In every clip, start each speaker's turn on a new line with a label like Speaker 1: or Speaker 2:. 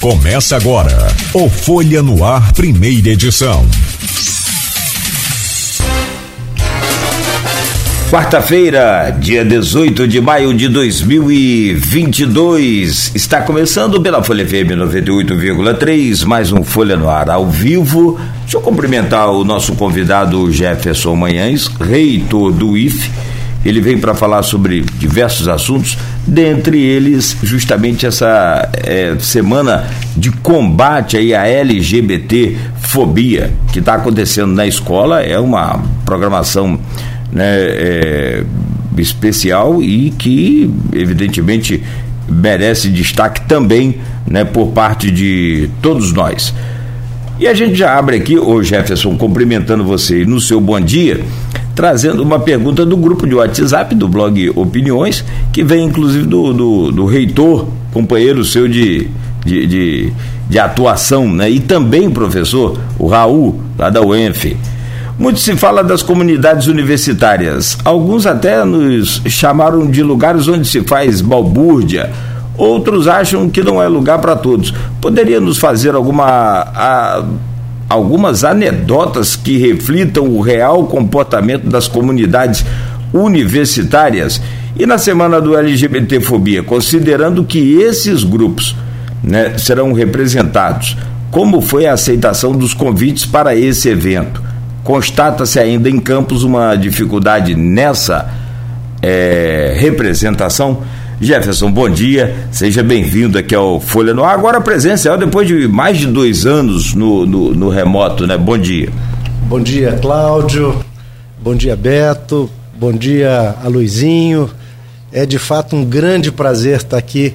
Speaker 1: Começa agora o Folha no Ar, primeira edição.
Speaker 2: Quarta-feira, dia 18 de maio de 2022. Está começando pela Folha FM 98,3, mais um Folha no Ar ao vivo. Deixa eu cumprimentar o nosso convidado Jefferson Manhães, reitor do IFE ele vem para falar sobre diversos assuntos, dentre eles justamente essa é, semana de combate aí à LGBT fobia que está acontecendo na escola. É uma programação né, é, especial e que evidentemente merece destaque também né, por parte de todos nós. E a gente já abre aqui, ô Jefferson, cumprimentando você no seu bom dia, trazendo uma pergunta do grupo de WhatsApp do blog Opiniões, que vem inclusive do, do, do reitor, companheiro seu de, de, de, de, atuação, né? e também professor, o Raul, lá da UENF. Muito se fala das comunidades universitárias. Alguns até nos chamaram de lugares onde se faz balbúrdia Outros acham que não é lugar para todos. Poderia nos fazer alguma, a, algumas anedotas que reflitam o real comportamento das comunidades universitárias? E na semana do LGBTfobia, considerando que esses grupos né, serão representados, como foi a aceitação dos convites para esse evento? Constata-se ainda em Campos uma dificuldade nessa é, representação? Jefferson, bom dia, seja bem-vindo aqui ao Folha no Ar. Agora presencial, depois de mais de dois anos no, no, no, remoto, né? Bom dia.
Speaker 3: Bom dia, Cláudio. Bom dia, Beto. Bom dia, Aluizinho. É de fato um grande prazer estar aqui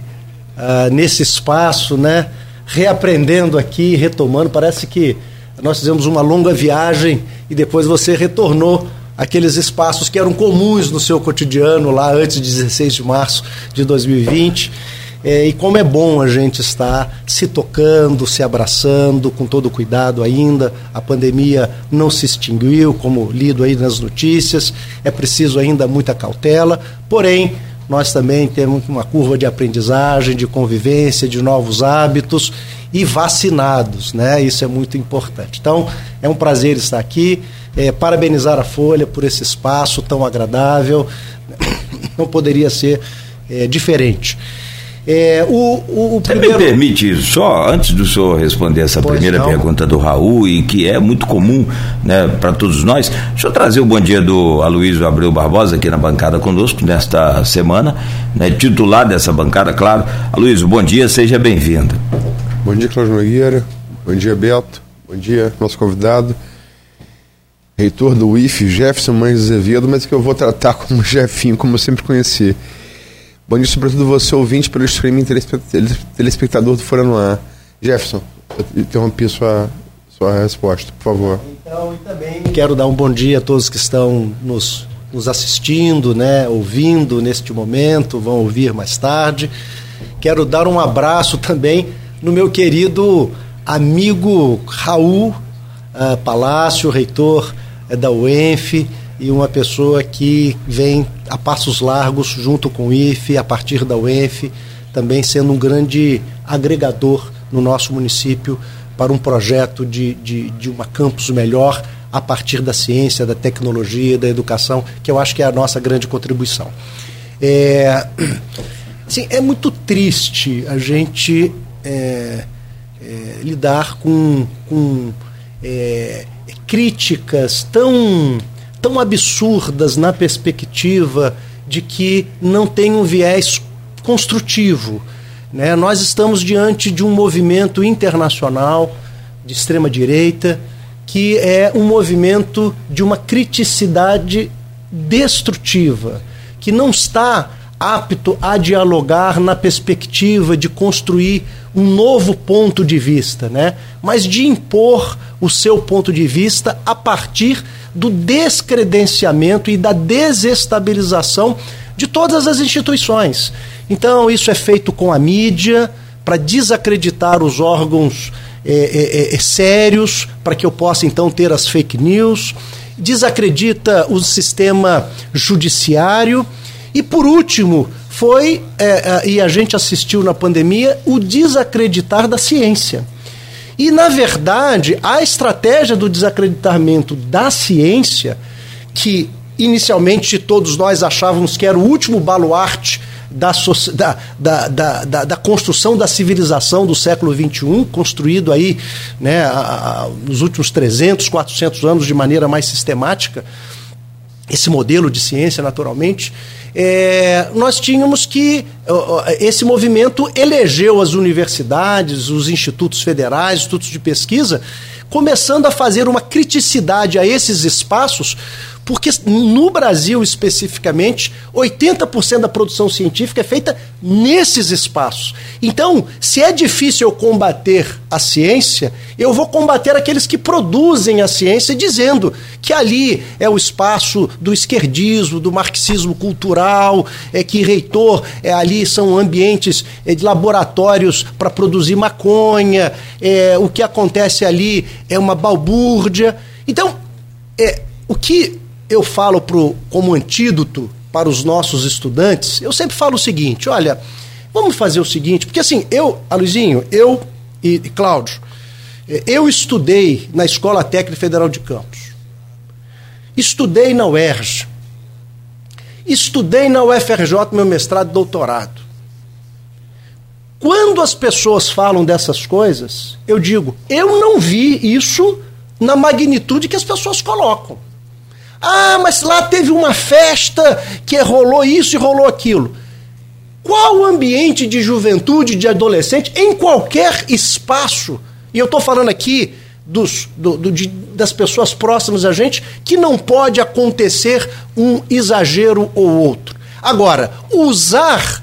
Speaker 3: uh, nesse espaço, né? Reaprendendo aqui, retomando. Parece que nós fizemos uma longa viagem e depois você retornou aqueles espaços que eram comuns no seu cotidiano lá antes de 16 de março de 2020. É, e como é bom a gente estar se tocando, se abraçando com todo cuidado ainda. A pandemia não se extinguiu, como lido aí nas notícias. É preciso ainda muita cautela. Porém, nós também temos uma curva de aprendizagem, de convivência, de novos hábitos e vacinados, né? Isso é muito importante. Então, é um prazer estar aqui é, parabenizar a Folha por esse espaço tão agradável. Não poderia ser é, diferente.
Speaker 2: É, o, o, o Você primeiro... me permite, só antes do senhor responder essa pois primeira não. pergunta do Raul, e que é muito comum né, para todos nós, deixa eu trazer o bom dia do Aloysio Abreu Barbosa aqui na bancada conosco nesta semana, né, titular dessa bancada, claro. Aloysio, bom dia, seja bem-vindo.
Speaker 4: Bom dia, Cláudio Nogueira, bom dia, Beto, bom dia, nosso convidado reitor do IF, Jefferson Mães Azevedo, mas que eu vou tratar como Jefinho, como eu sempre conheci. Bom dia, sobretudo você, ouvinte, pelo streaming telespectador do Fora no Ar. Jefferson, eu interrompi sua, sua resposta, por favor.
Speaker 3: Então, e também quero dar um bom dia a todos que estão nos, nos assistindo, né, ouvindo neste momento, vão ouvir mais tarde. Quero dar um abraço também no meu querido amigo Raul uh, Palácio, reitor é da UENF e uma pessoa que vem a passos largos junto com o IFE, a partir da UENF, também sendo um grande agregador no nosso município para um projeto de, de, de uma campus melhor a partir da ciência, da tecnologia, da educação, que eu acho que é a nossa grande contribuição. É, assim, é muito triste a gente é, é, lidar com, com é, críticas tão, tão absurdas na perspectiva de que não tem um viés construtivo. Né? Nós estamos diante de um movimento internacional de extrema-direita que é um movimento de uma criticidade destrutiva, que não está apto a dialogar na perspectiva de construir um novo ponto de vista, né? mas de impor o seu ponto de vista a partir do descredenciamento e da desestabilização de todas as instituições. Então, isso é feito com a mídia, para desacreditar os órgãos é, é, é, sérios, para que eu possa então ter as fake news, desacredita o sistema judiciário e, por último, foi, é, é, e a gente assistiu na pandemia, o desacreditar da ciência. E, na verdade, a estratégia do desacreditamento da ciência, que inicialmente todos nós achávamos que era o último baluarte da, da, da, da, da construção da civilização do século XXI, construído aí né, a, a, nos últimos 300, 400 anos de maneira mais sistemática, esse modelo de ciência, naturalmente, é, nós tínhamos que. Esse movimento elegeu as universidades, os institutos federais, institutos de pesquisa, começando a fazer uma criticidade a esses espaços porque no Brasil especificamente, 80% da produção científica é feita nesses espaços. Então, se é difícil eu combater a ciência, eu vou combater aqueles que produzem a ciência dizendo que ali é o espaço do esquerdismo, do marxismo cultural, é que reitor, é ali são ambientes é, de laboratórios para produzir maconha, é, o que acontece ali é uma balbúrdia. Então, é, o que eu falo pro, como antídoto para os nossos estudantes, eu sempre falo o seguinte: olha, vamos fazer o seguinte, porque assim, eu, Aluizinho, eu e, e Cláudio, eh, eu estudei na Escola Técnica Federal de Campos, estudei na UERJ, estudei na UFRJ meu mestrado e doutorado. Quando as pessoas falam dessas coisas, eu digo, eu não vi isso na magnitude que as pessoas colocam. Ah, mas lá teve uma festa que rolou isso e rolou aquilo. Qual ambiente de juventude, de adolescente, em qualquer espaço, e eu estou falando aqui dos, do, do, de, das pessoas próximas a gente, que não pode acontecer um exagero ou outro. Agora, usar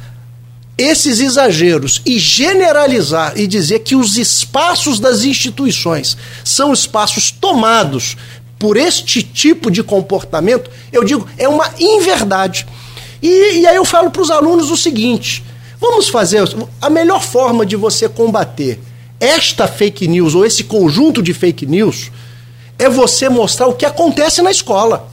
Speaker 3: esses exageros e generalizar e dizer que os espaços das instituições são espaços tomados por este tipo de comportamento, eu digo, é uma inverdade. E, e aí eu falo para os alunos o seguinte: vamos fazer a melhor forma de você combater esta fake news ou esse conjunto de fake news é você mostrar o que acontece na escola.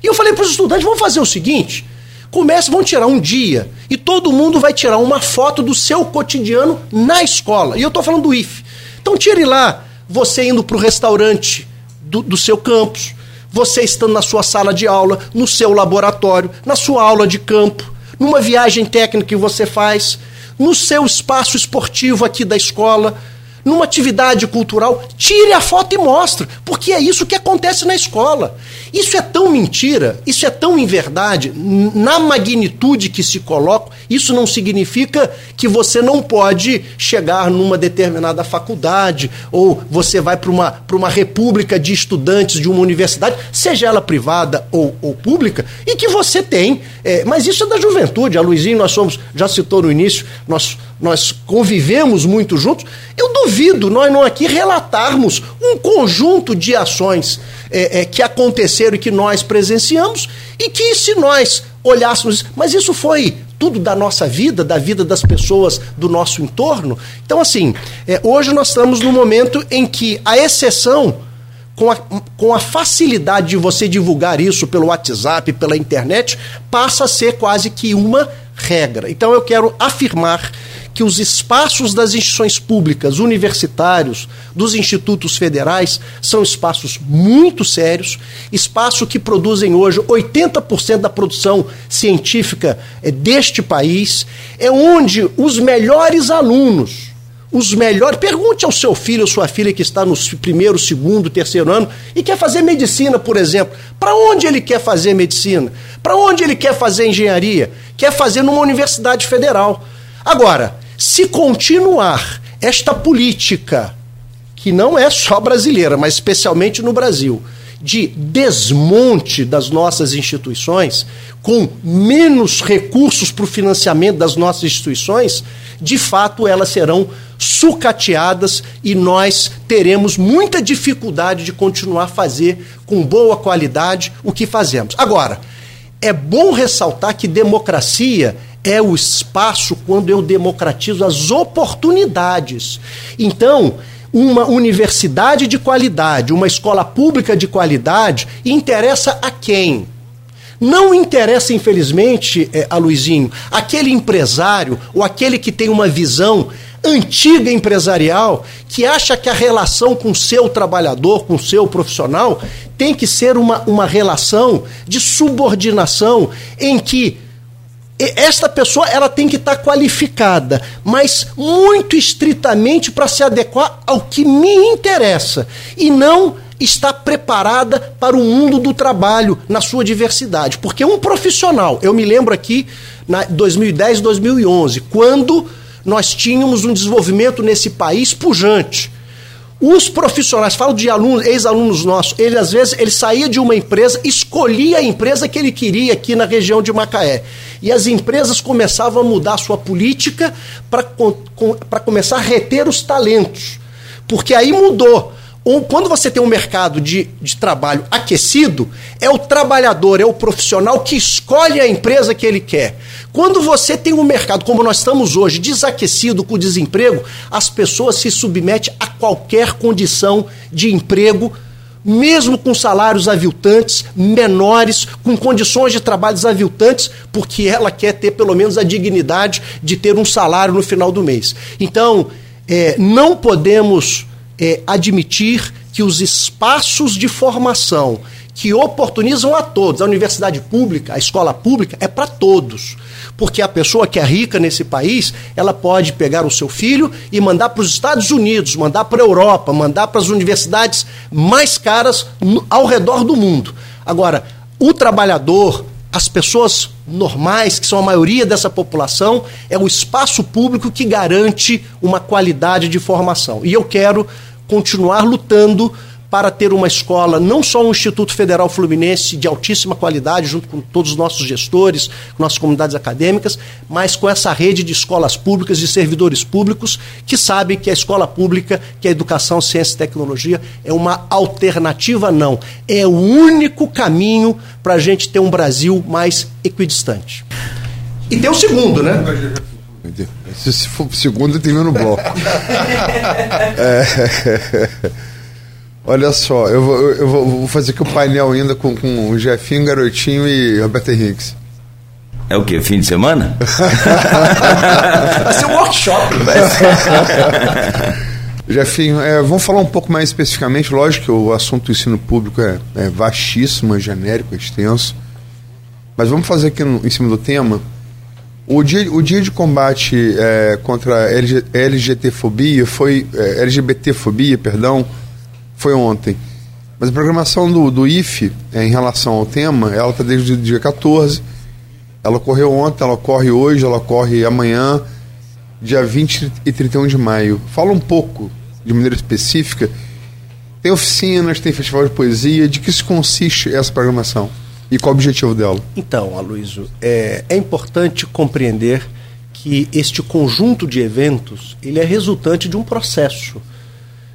Speaker 3: E eu falei para os estudantes: vamos fazer o seguinte. Comece, vão tirar um dia e todo mundo vai tirar uma foto do seu cotidiano na escola. E eu estou falando do IF. Então tire lá você indo para o restaurante do, do seu campus, você estando na sua sala de aula, no seu laboratório, na sua aula de campo, numa viagem técnica que você faz, no seu espaço esportivo aqui da escola, numa atividade cultural, tire a foto e mostre, porque é isso que acontece na escola. Isso é tão mentira, isso é tão inverdade, na magnitude que se coloca, isso não significa que você não pode chegar numa determinada faculdade ou você vai para uma, uma república de estudantes de uma universidade, seja ela privada ou, ou pública, e que você tem. É, mas isso é da juventude. A Luizinho, nós somos, já citou no início, nós, nós convivemos muito juntos. Eu duvido nós não aqui relatarmos um conjunto de ações é, é, que aconteceram e que nós presenciamos, e que se nós olhássemos, mas isso foi tudo da nossa vida, da vida das pessoas do nosso entorno. Então, assim, é, hoje nós estamos num momento em que a exceção, com a, com a facilidade de você divulgar isso pelo WhatsApp, pela internet, passa a ser quase que uma regra. Então, eu quero afirmar que os espaços das instituições públicas, universitários, dos institutos federais, são espaços muito sérios, espaços que produzem hoje 80% da produção científica é, deste país, é onde os melhores alunos, os melhores. Pergunte ao seu filho ou sua filha que está no primeiro, segundo, terceiro ano e quer fazer medicina, por exemplo. Para onde ele quer fazer medicina? Para onde ele quer fazer engenharia? Quer fazer numa universidade federal. Agora, se continuar esta política, que não é só brasileira, mas especialmente no Brasil, de desmonte das nossas instituições, com menos recursos para o financiamento das nossas instituições, de fato elas serão sucateadas e nós teremos muita dificuldade de continuar a fazer com boa qualidade o que fazemos. Agora, é bom ressaltar que democracia é o espaço quando eu democratizo as oportunidades. Então, uma universidade de qualidade, uma escola pública de qualidade, interessa a quem? Não interessa, infelizmente, é, a Luizinho, aquele empresário ou aquele que tem uma visão antiga empresarial que acha que a relação com o seu trabalhador, com o seu profissional, tem que ser uma, uma relação de subordinação em que esta pessoa ela tem que estar qualificada, mas muito estritamente para se adequar ao que me interessa e não está preparada para o mundo do trabalho na sua diversidade. Porque um profissional, eu me lembro aqui na 2010, 2011, quando nós tínhamos um desenvolvimento nesse país pujante. Os profissionais, falo de alunos, ex-alunos nossos, ele às vezes ele saía de uma empresa, escolhia a empresa que ele queria aqui na região de Macaé. E as empresas começavam a mudar sua política para começar a reter os talentos. Porque aí mudou quando você tem um mercado de, de trabalho aquecido, é o trabalhador, é o profissional que escolhe a empresa que ele quer. Quando você tem um mercado como nós estamos hoje, desaquecido com o desemprego, as pessoas se submetem a qualquer condição de emprego, mesmo com salários aviltantes, menores, com condições de trabalho aviltantes, porque ela quer ter pelo menos a dignidade de ter um salário no final do mês. Então, é, não podemos é, admitir que os espaços de formação que oportunizam a todos, a universidade pública, a escola pública, é para todos. Porque a pessoa que é rica nesse país, ela pode pegar o seu filho e mandar para os Estados Unidos, mandar para a Europa, mandar para as universidades mais caras ao redor do mundo. Agora, o trabalhador, as pessoas normais, que são a maioria dessa população, é o espaço público que garante uma qualidade de formação. E eu quero continuar lutando para ter uma escola, não só um Instituto Federal Fluminense de altíssima qualidade, junto com todos os nossos gestores, nossas comunidades acadêmicas, mas com essa rede de escolas públicas, de servidores públicos, que sabem que a escola pública, que a educação, ciência e tecnologia é uma alternativa, não. É o único caminho para a gente ter um Brasil mais equidistante. E tem o segundo, né?
Speaker 4: Se for segundo, termina no bloco. é, olha só, eu, vou, eu vou fazer aqui o painel ainda com, com o Jefinho, Garotinho e Roberto Henriques.
Speaker 2: É o que? Fim de semana?
Speaker 3: Vai ser um workshop.
Speaker 4: Jefinho, é, vamos falar um pouco mais especificamente. Lógico que o assunto do ensino público é, é vastíssimo, é genérico, é extenso. Mas vamos fazer aqui no, em cima do tema o dia, o dia de combate é, contra a LG, LGTfobia foi. É, LGBTfobia, perdão, foi ontem. Mas a programação do, do IFE é, em relação ao tema, ela está desde o dia 14. Ela ocorreu ontem, ela ocorre hoje, ela ocorre amanhã, dia 20 e 31 de maio. Fala um pouco, de maneira específica. Tem oficinas, tem festival de poesia. De que se consiste essa programação? E qual o objetivo dela?
Speaker 3: Então, Aloysio, é, é importante compreender que este conjunto de eventos ele é resultante de um processo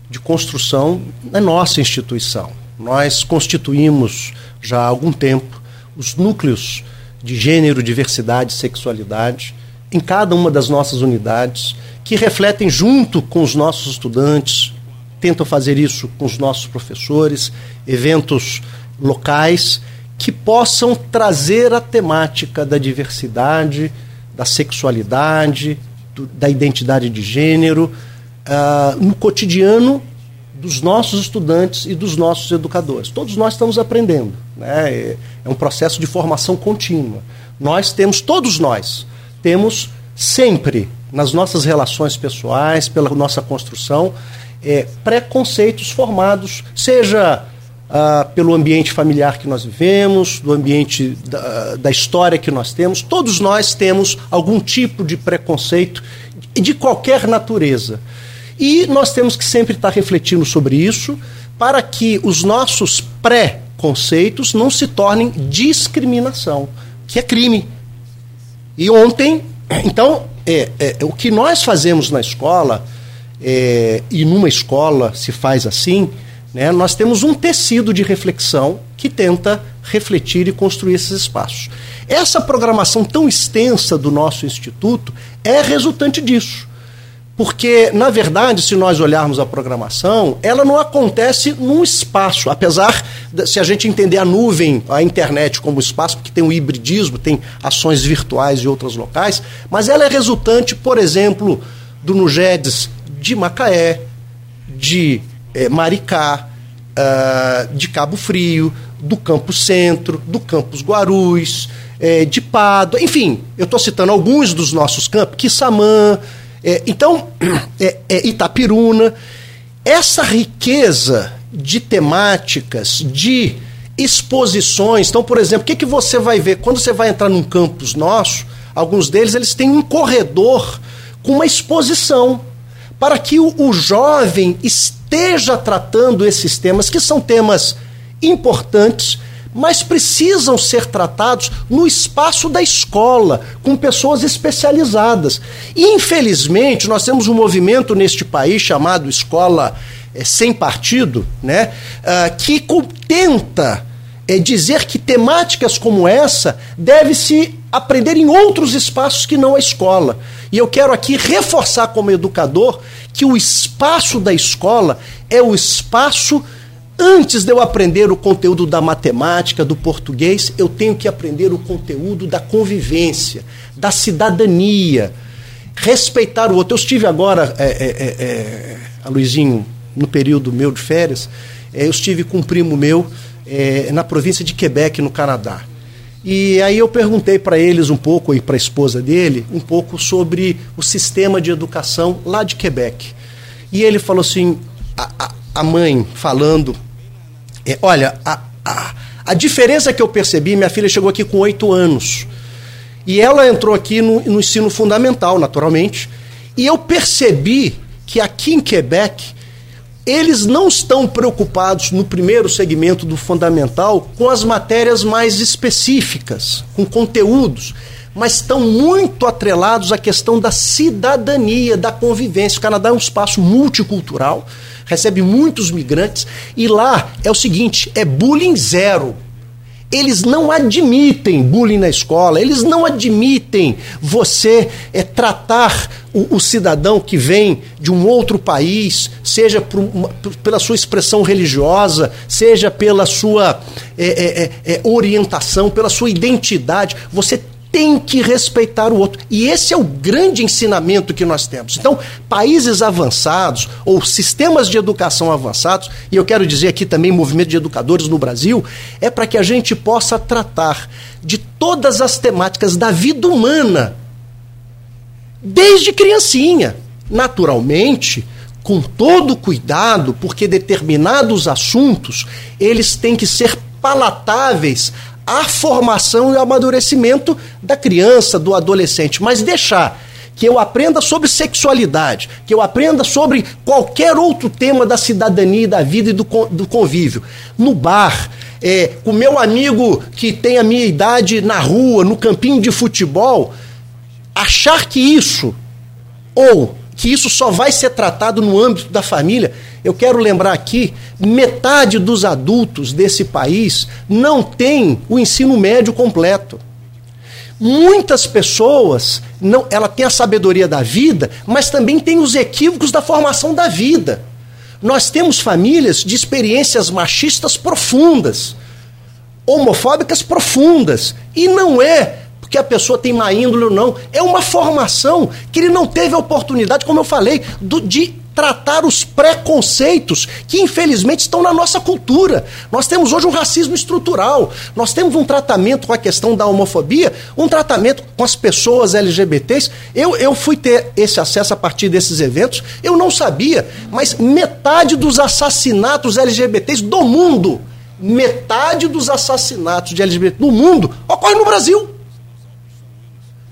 Speaker 3: de construção na nossa instituição. Nós constituímos já há algum tempo os núcleos de gênero, diversidade sexualidade em cada uma das nossas unidades, que refletem junto com os nossos estudantes, tentam fazer isso com os nossos professores, eventos locais que possam trazer a temática da diversidade, da sexualidade, do, da identidade de gênero uh, no cotidiano dos nossos estudantes e dos nossos educadores. Todos nós estamos aprendendo. Né? É, é um processo de formação contínua. Nós temos, todos nós, temos sempre nas nossas relações pessoais, pela nossa construção, é, preconceitos formados, seja ah, pelo ambiente familiar que nós vivemos, do ambiente da, da, história que nós temos. Todos nós temos algum tipo de preconceito de qualquer natureza. E nós temos que sempre estar refletindo sobre isso para que os nossos pré-conceitos não se tornem discriminação, que é crime. E ontem, então, é, é, o que nós fazemos na escola, é, e numa escola se faz assim, né, nós temos um tecido de reflexão que tenta refletir e construir esses espaços. Essa programação tão extensa do nosso instituto é resultante disso. Porque, na verdade, se nós olharmos a programação, ela não acontece num espaço, apesar de, se a gente entender a nuvem, a internet como espaço, porque tem o hibridismo, tem ações virtuais e outros locais, mas ela é resultante, por exemplo, do Nugedes de Macaé, de eh, Maricá, uh, de Cabo Frio, do Campus Centro, do Campus Guarulhos, eh, de Pado, enfim, eu estou citando alguns dos nossos campos, Quissamã, é, então, é, é Itapiruna, essa riqueza de temáticas, de exposições. Então, por exemplo, o que, que você vai ver? Quando você vai entrar num campus nosso, alguns deles eles têm um corredor com uma exposição para que o, o jovem esteja tratando esses temas, que são temas importantes, mas precisam ser tratados no espaço da escola, com pessoas especializadas. E, infelizmente, nós temos um movimento neste país chamado Escola é, Sem Partido, né, uh, que tenta é, dizer que temáticas como essa deve-se aprender em outros espaços que não a escola. E eu quero aqui reforçar como educador que o espaço da escola é o espaço Antes de eu aprender o conteúdo da matemática, do português, eu tenho que aprender o conteúdo da convivência, da cidadania, respeitar o outro. Eu estive agora, é, é, é, é Luizinho, no período meu de férias, é, eu estive com um primo meu é, na província de Quebec, no Canadá. E aí eu perguntei para eles um pouco, e para a esposa dele, um pouco sobre o sistema de educação lá de Quebec. E ele falou assim, a, a, mãe falando é, olha, a, a, a diferença que eu percebi, minha filha chegou aqui com oito anos. E ela entrou aqui no, no ensino fundamental, naturalmente. E eu percebi que aqui em Quebec, eles não estão preocupados no primeiro segmento do fundamental com as matérias mais específicas, com conteúdos, mas estão muito atrelados à questão da cidadania, da convivência. O Canadá é um espaço multicultural recebe muitos migrantes e lá é o seguinte, é bullying zero. Eles não admitem bullying na escola, eles não admitem você é, tratar o, o, cidadão que vem de um outro país, seja por pela sua expressão religiosa, seja pela sua é, é, é orientação, pela sua identidade. Você tem que respeitar o outro. E esse é o grande ensinamento que nós temos. Então, países avançados ou sistemas de educação avançados, e eu quero dizer aqui também movimento de educadores no Brasil, é para que a gente possa tratar de todas as temáticas da vida humana desde criancinha. Naturalmente, com todo cuidado, porque determinados assuntos, eles têm que ser palatáveis a formação e o amadurecimento da criança, do adolescente, mas deixar que eu aprenda sobre sexualidade, que eu aprenda sobre qualquer outro tema da cidadania, da vida e do, do convívio. No bar, é, com meu amigo que tem a minha idade na rua, no campinho de futebol, achar que isso, ou que isso só vai ser tratado no âmbito da família, eu quero lembrar aqui, metade dos adultos desse país não tem o ensino médio completo. Muitas pessoas, não, ela tem a sabedoria da vida, mas também tem os equívocos da formação da vida. Nós temos famílias de experiências machistas profundas, homofóbicas profundas, e não é porque a pessoa tem má índole ou não, é uma formação que ele não teve a oportunidade, como eu falei, do, de tratar os preconceitos que infelizmente estão na nossa cultura. Nós temos hoje um racismo estrutural, nós temos um tratamento com a questão da homofobia, um tratamento com as pessoas LGBTs. Eu, eu fui ter esse acesso a partir desses eventos, eu não sabia, mas metade dos assassinatos LGBTs do mundo, metade dos assassinatos de LGBT do mundo ocorre no Brasil.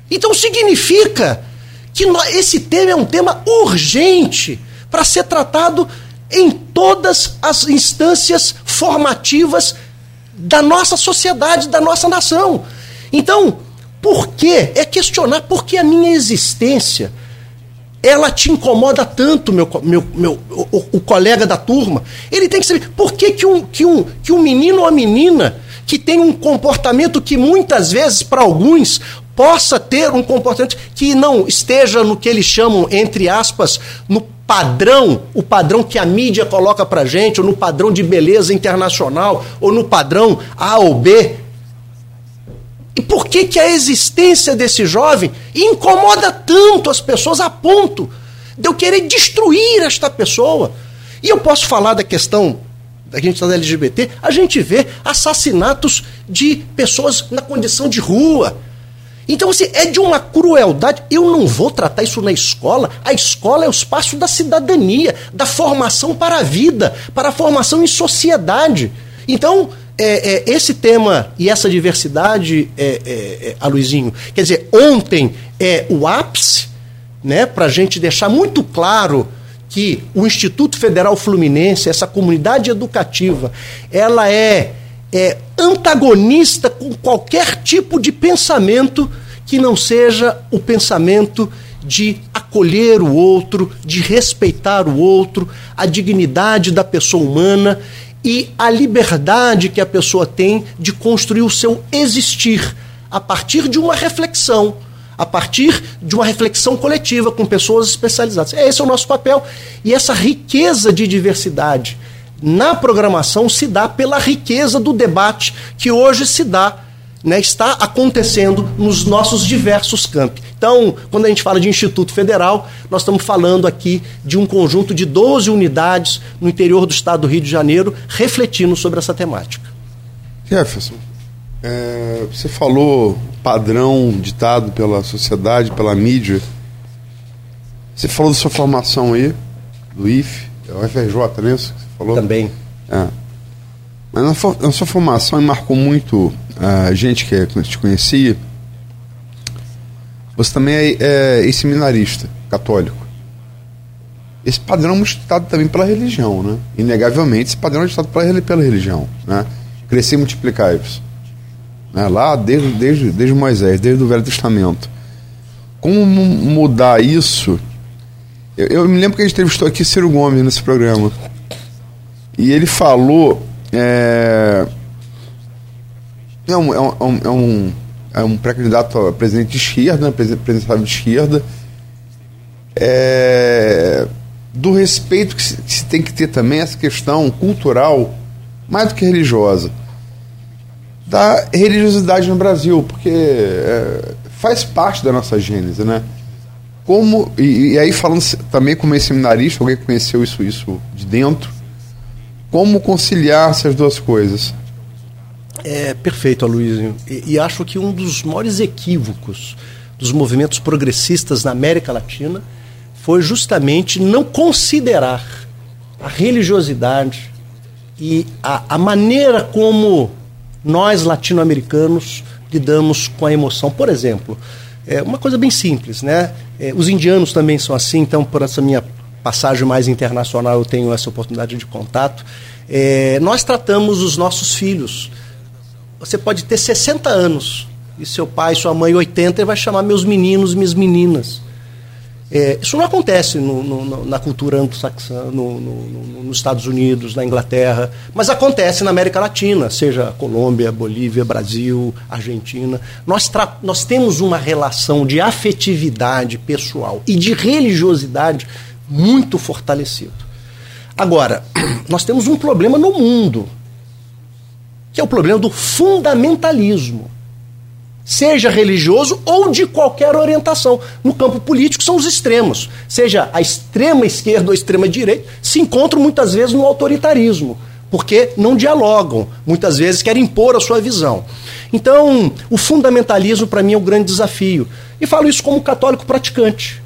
Speaker 3: Então significa que esse tema é um tema urgente para ser tratado em todas as instâncias formativas da nossa sociedade, da nossa nação. Então, por que? É questionar por que a minha existência ela te incomoda tanto, meu, meu, meu, o, o, colega da turma. Ele tem que saber por que, que, um, que, um, que um menino ou uma menina que tem um comportamento que muitas vezes, para alguns, possa ter um comportamento que não esteja no que eles chamam, entre aspas, no padrão, o padrão que a mídia coloca pra gente, ou no padrão de beleza internacional, ou no padrão A ou B. E por que, que a existência desse jovem incomoda tanto as pessoas a ponto de eu querer destruir esta pessoa? E eu posso falar da questão da gente LGBT, a gente vê assassinatos de pessoas na condição de rua. Então, assim, é de uma crueldade. Eu não vou tratar isso na escola. A escola é o espaço da cidadania, da formação para a vida, para a formação em sociedade. Então, é, é, esse tema e essa diversidade, é, é, é Aluizinho, quer dizer, ontem é o ápice, né, para a gente deixar muito claro que o Instituto Federal Fluminense, essa comunidade educativa, ela é, é antagonista com qualquer tipo de pensamento que não seja o pensamento de acolher o outro, de respeitar o outro, a dignidade da pessoa humana e a liberdade que a pessoa tem de construir o seu existir a partir de uma reflexão, a partir de uma reflexão coletiva com pessoas especializadas. Esse é o nosso papel. E essa riqueza de diversidade na programação se dá pela riqueza do debate que hoje se dá, né, está acontecendo nos nossos diversos campos. Então, quando a gente fala de Instituto Federal, nós estamos falando aqui de um conjunto de 12 unidades no interior do estado do Rio de Janeiro, refletindo sobre essa temática.
Speaker 4: Jefferson, é, você falou padrão ditado pela sociedade, pela mídia. Você falou da sua formação aí, do IF, é o FRJ, não é falou?
Speaker 3: Também.
Speaker 4: É. Mas na, sua formação marcou muito a gente que te conhecia. Você também é, é seminarista católico. Esse padrão é ditado também pela religião, né? Inegavelmente, esse padrão é ditado pela, pela religião, né? Crescer e multiplicar isso né, lá desde, desde, desde Moisés, desde o Velho Testamento. Como mudar isso? Eu, eu, me lembro que a gente entrevistou aqui Ciro Gomes nesse programa. E ele falou. É, é um, é um, é um, é um pré-candidato a presidente de esquerda, né, presidenciável de esquerda. É, do respeito que se, que se tem que ter também essa questão cultural, mais do que religiosa da religiosidade no Brasil, porque é, faz parte da nossa gênese, né? Como, e, e aí falando também como seminarista, alguém que conheceu isso, isso de dentro, como conciliar essas duas coisas?
Speaker 3: É perfeito, Aloysio. E, e acho que um dos maiores equívocos dos movimentos progressistas na América Latina foi justamente não considerar a religiosidade e a, a maneira como nós latino-americanos lidamos com a emoção. Por exemplo, é uma coisa bem simples, né? É, os indianos também são assim, então por essa minha passagem mais internacional eu tenho essa oportunidade de contato. É, nós tratamos os nossos filhos. Você pode ter 60 anos e seu pai, sua mãe 80 e vai chamar meus meninos, minhas meninas. É, isso não acontece no, no, na cultura anglo-saxã, no, nos Estados Unidos, na Inglaterra, mas acontece na América Latina, seja Colômbia, Bolívia, Brasil, Argentina. Nós, nós temos uma relação de afetividade pessoal e de religiosidade muito fortalecido. Agora, nós temos um problema no mundo, que é o problema do fundamentalismo seja religioso ou de qualquer orientação. No campo político são os extremos, seja a extrema esquerda ou a extrema direita, se encontram muitas vezes no autoritarismo, porque não dialogam, muitas vezes querem impor a sua visão. Então, o fundamentalismo para mim é um grande desafio. E falo isso como católico praticante.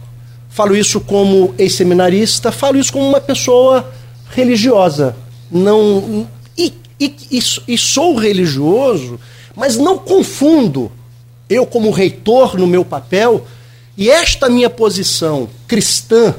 Speaker 3: Falo isso como ex-seminarista, falo isso como uma pessoa religiosa. Não e, e, e, e sou religioso, mas não confundo eu como reitor no meu papel, e esta minha posição cristã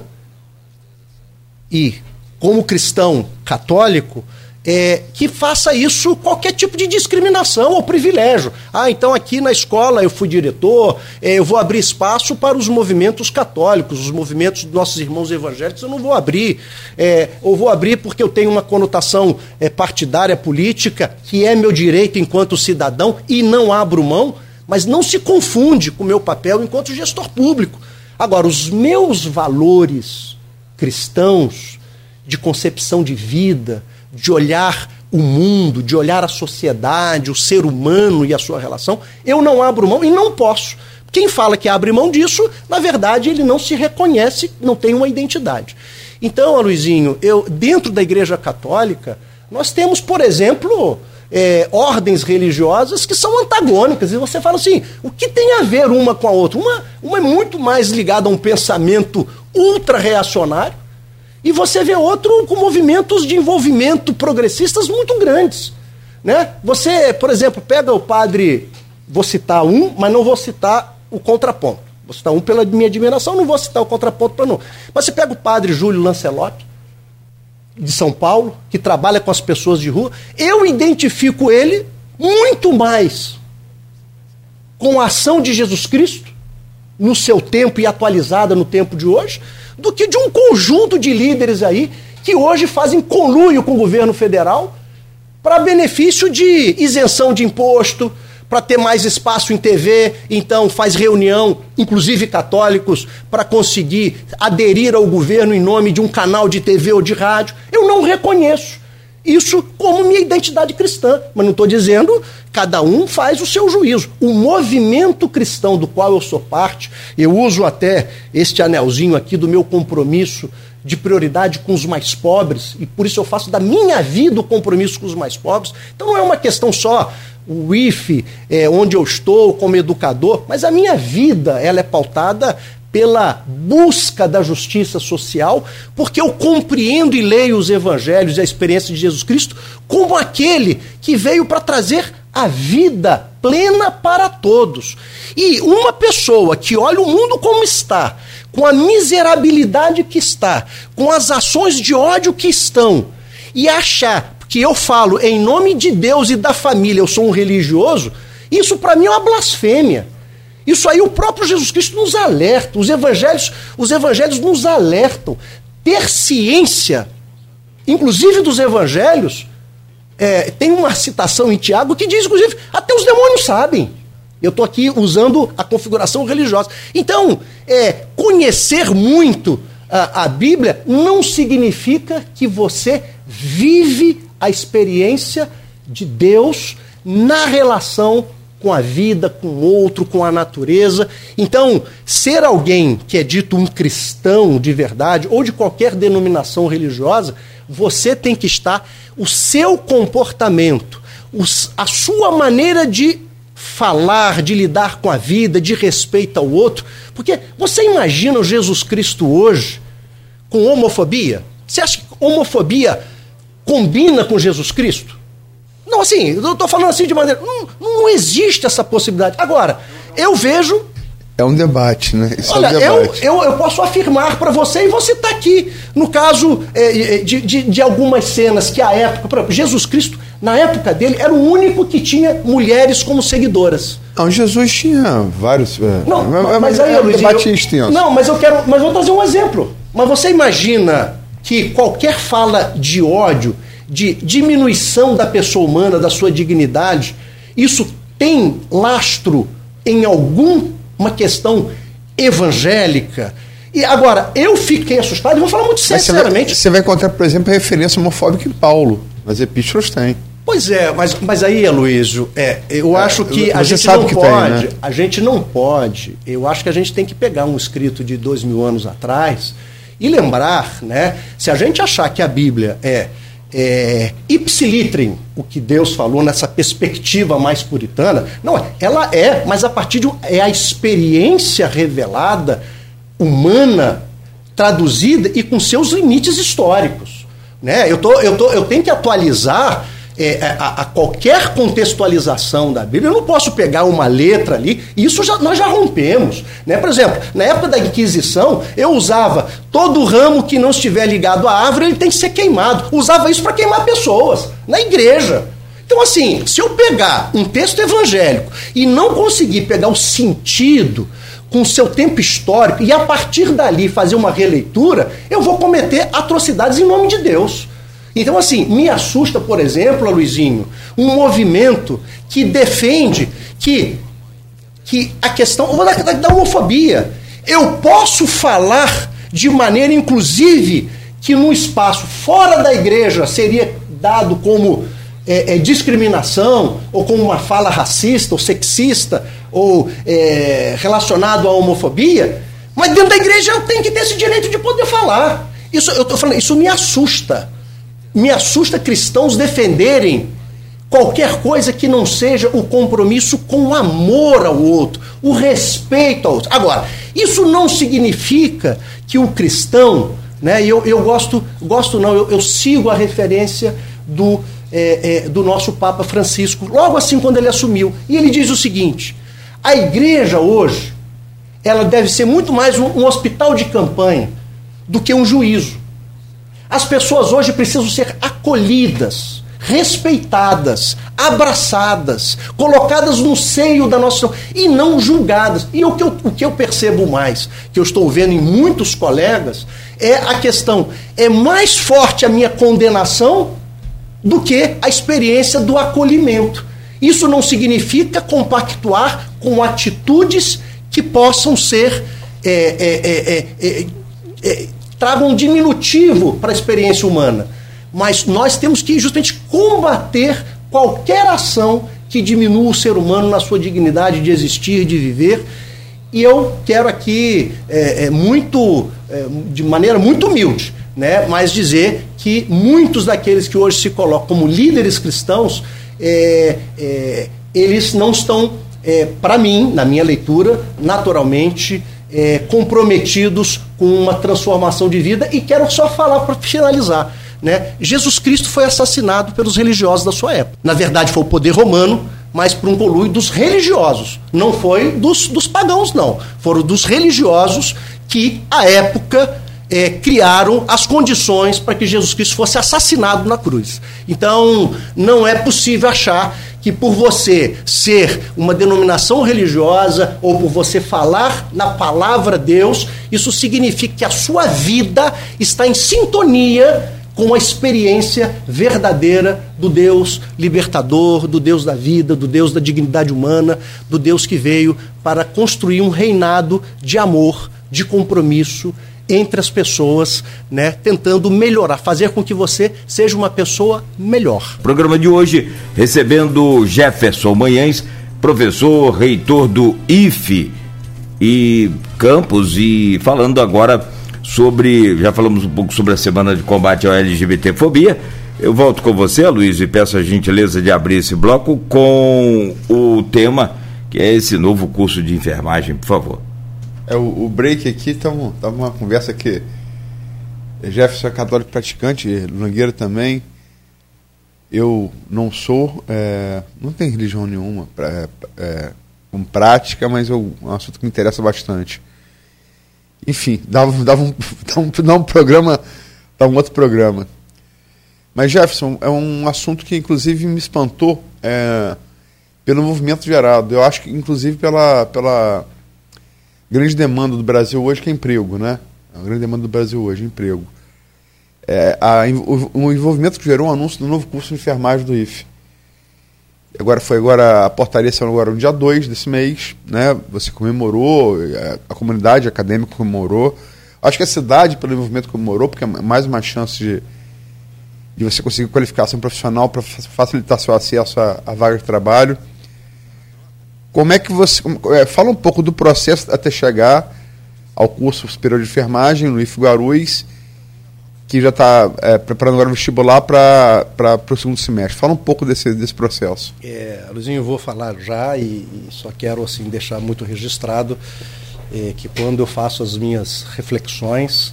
Speaker 3: e como cristão católico, é, que faça isso qualquer tipo de discriminação ou privilégio. Ah, então aqui na escola eu fui diretor, é, eu vou abrir espaço para os movimentos católicos, os movimentos dos nossos irmãos evangélicos, eu não vou abrir. É, ou vou abrir porque eu tenho uma conotação é, partidária, política, que é meu direito enquanto cidadão, e não abro mão mas não se confunde com o meu papel enquanto gestor público. Agora, os meus valores cristãos, de concepção de vida, de olhar o mundo, de olhar a sociedade, o ser humano e a sua relação, eu não abro mão e não posso. Quem fala que abre mão disso, na verdade, ele não se reconhece, não tem uma identidade. Então, Luizinho, eu dentro da Igreja Católica, nós temos, por exemplo, é, ordens religiosas que são antagônicas. E você fala assim: o que tem a ver uma com a outra? Uma, uma é muito mais ligada a um pensamento ultra-reacionário, e você vê outro com movimentos de envolvimento progressistas muito grandes. Né? Você, por exemplo, pega o padre, vou citar um, mas não vou citar o contraponto. Vou citar um pela minha admiração, não vou citar o contraponto para não. Mas você pega o padre Júlio Lancelotti, de São Paulo, que trabalha com as pessoas de rua, eu identifico ele muito mais com a ação de Jesus Cristo, no seu tempo e atualizada no tempo de hoje, do que de um conjunto de líderes aí que hoje fazem conluio com o governo federal para benefício de isenção de imposto, para ter mais espaço em TV, então faz reunião, inclusive católicos, para conseguir aderir ao governo em nome de um canal de TV ou de rádio. Eu não reconheço isso como minha identidade cristã, mas não estou dizendo, cada um faz o seu juízo. O movimento cristão do qual eu sou parte, eu uso até este anelzinho aqui do meu compromisso de prioridade com os mais pobres, e por isso eu faço da minha vida o compromisso com os mais pobres. Então não é uma questão só o IFE, é, onde eu estou como educador, mas a minha vida ela é pautada pela busca da justiça social, porque eu compreendo e leio os evangelhos e a experiência de Jesus Cristo como aquele que veio para trazer a vida plena para todos. E uma pessoa que olha o mundo como está, com a miserabilidade que está, com as ações de ódio que estão, e achar que eu falo em nome de Deus e da família, eu sou um religioso, isso para mim é uma blasfêmia. Isso aí o próprio Jesus Cristo nos alerta, os evangelhos, os evangelhos nos alertam. Ter ciência, inclusive dos evangelhos, é, tem uma citação em Tiago que diz, inclusive, até os demônios sabem. Eu estou aqui usando a configuração religiosa. Então, é, conhecer muito a, a Bíblia não significa que você vive a experiência de Deus na relação com a vida, com o outro, com a natureza. Então, ser alguém que é dito um cristão de verdade ou de qualquer denominação religiosa, você tem que estar o seu comportamento, os, a sua maneira de falar, de lidar com a vida, de respeito ao outro. Porque você imagina o Jesus Cristo hoje com homofobia? Você acha que homofobia combina com Jesus Cristo? Não, assim, eu estou falando assim de maneira. Não, não existe essa possibilidade. Agora, eu vejo.
Speaker 4: É um debate, né?
Speaker 3: Isso olha, é um debate. Eu, eu, eu posso afirmar para você, e você está aqui, no caso é, de, de, de, algumas cenas que a época. Por exemplo, Jesus Cristo, na época dele, era o único que tinha mulheres como seguidoras.
Speaker 4: Não, Jesus tinha vários. É,
Speaker 3: não, mas, mas aí, é, Luiz, debate eu, extenso. Não, mas eu quero. Mas vou trazer um exemplo. Mas você imagina que qualquer fala de ódio, de diminuição da pessoa humana, da sua dignidade, isso tem lastro em alguma questão evangélica. E agora, eu fiquei assustado e vou falar muito sinceramente.
Speaker 4: Você vai, você vai encontrar, por exemplo, a referência homofóbica em Paulo. As epístolas têm.
Speaker 3: Pois é, mas, mas aí, Aloysio, é, eu é, acho que a gente não pode. Tem, né? A gente não pode. Eu acho que a gente tem que pegar um escrito de dois mil anos atrás e lembrar, né? Se a gente achar que a Bíblia é, é ipsilitrim, o que Deus falou nessa perspectiva mais puritana, não, ela é, mas a partir de é a experiência revelada, humana, traduzida e com seus limites históricos. Né? Eu, tô, eu, tô, eu tenho que atualizar é, é, a, a, qualquer contextualização da Bíblia, eu não posso pegar uma letra ali, isso já, nós já rompemos. Né? Por exemplo, na época da Inquisição, eu usava todo ramo que não estiver ligado à árvore, ele tem que ser queimado. Usava isso para queimar pessoas, na igreja. Então, assim, se eu pegar um texto evangélico e não conseguir pegar o sentido com o seu tempo histórico e a partir dali fazer uma releitura, eu vou cometer atrocidades em nome de Deus. Então, assim, me assusta, por exemplo, Luizinho, um movimento que defende que que a questão da, da, da homofobia. Eu posso falar de maneira, inclusive, que num espaço fora da igreja seria dado como é, é, discriminação, ou como uma fala racista, ou sexista, ou é, relacionado à homofobia, mas dentro da igreja eu tenho que ter esse direito de poder falar. Isso eu tô falando, isso me assusta. Me assusta cristãos defenderem qualquer coisa que não seja o compromisso com o amor ao outro, o respeito ao outro. Agora, isso não significa que o cristão, né, eu, eu gosto, gosto não, eu, eu sigo a referência do, é, é, do nosso Papa Francisco, logo assim quando ele assumiu. E ele diz o seguinte: a igreja hoje, ela deve ser muito mais um, um hospital de campanha do que um juízo. As pessoas hoje precisam ser acolhidas, respeitadas, abraçadas, colocadas no seio da nossa e não julgadas. E o que, eu, o que eu percebo mais, que eu estou vendo em muitos colegas, é a questão: é mais forte a minha condenação do que a experiência do acolhimento. Isso não significa compactuar com atitudes que possam ser é, é, é, é traga um diminutivo para a experiência humana. Mas nós temos que justamente combater qualquer ação que diminua o ser humano na sua dignidade de existir, de viver. E eu quero aqui, é, é, muito, é, de maneira muito humilde, né, mas dizer que muitos daqueles que hoje se colocam como líderes cristãos, é, é, eles não estão, é, para mim, na minha leitura, naturalmente é, comprometidos com uma transformação de vida. E quero só falar para finalizar. Né? Jesus Cristo foi assassinado pelos religiosos da sua época. Na verdade, foi o poder romano, mas por um conluio dos religiosos. Não foi dos, dos pagãos, não. Foram dos religiosos que, à época, é, criaram as condições para que Jesus Cristo fosse assassinado na cruz. Então, não é possível achar que por você ser uma denominação religiosa ou por você falar na palavra Deus, isso significa que a sua vida está em sintonia com a experiência verdadeira do Deus libertador, do Deus da vida, do Deus da dignidade humana, do Deus que veio para construir um reinado de amor, de compromisso entre as pessoas, né, tentando melhorar, fazer com que você seja uma pessoa melhor.
Speaker 2: Programa de hoje recebendo Jefferson Manhães, professor, reitor do IFE e campus e falando agora sobre, já falamos um pouco sobre a semana de combate à LGBTfobia. Eu volto com você, Luiz, e peço a gentileza de abrir esse bloco com o tema que é esse novo curso de enfermagem, por favor.
Speaker 4: É, o, o break aqui estava tá uma conversa que Jefferson é católico praticante, Nogueira também. Eu não sou, é, não tenho religião nenhuma pra, é, com prática, mas é um assunto que me interessa bastante. Enfim, dava, dava, um, dava, um, dava um programa, dava um outro programa. Mas Jefferson, é um assunto que inclusive me espantou é, pelo movimento gerado. Eu acho que inclusive pela, pela grande demanda do Brasil hoje que é emprego, né? A grande demanda do Brasil hoje é emprego. É, a, o, o, envolvimento que gerou um anúncio do novo curso de enfermagem do IFE. Agora foi agora a portaria saiu agora no dia 2 desse mês, né? Você comemorou, a, é, a comunidade acadêmica comemorou. Acho que a cidade, pelo envolvimento, comemorou, porque é mais uma chance de, de você conseguir qualificação profissional para facilitar seu acesso à vaga de trabalho. Como é que você. É, fala um pouco do processo até chegar ao curso superior de enfermagem no IF Guarulhos, que já está é, preparando agora o vestibular para o segundo semestre. Fala um pouco desse, desse processo.
Speaker 3: É, Luizinho, eu vou falar já e, e só quero assim deixar muito registrado é, que quando eu faço as minhas reflexões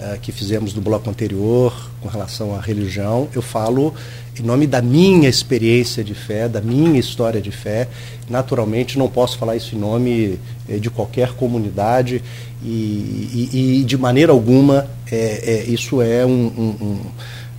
Speaker 3: é, que fizemos no bloco anterior com relação à religião, eu falo em nome da minha experiência de fé, da minha história de fé. Naturalmente, não posso falar isso em nome eh, de qualquer comunidade e, e, e de maneira alguma é, é, isso é um, um, um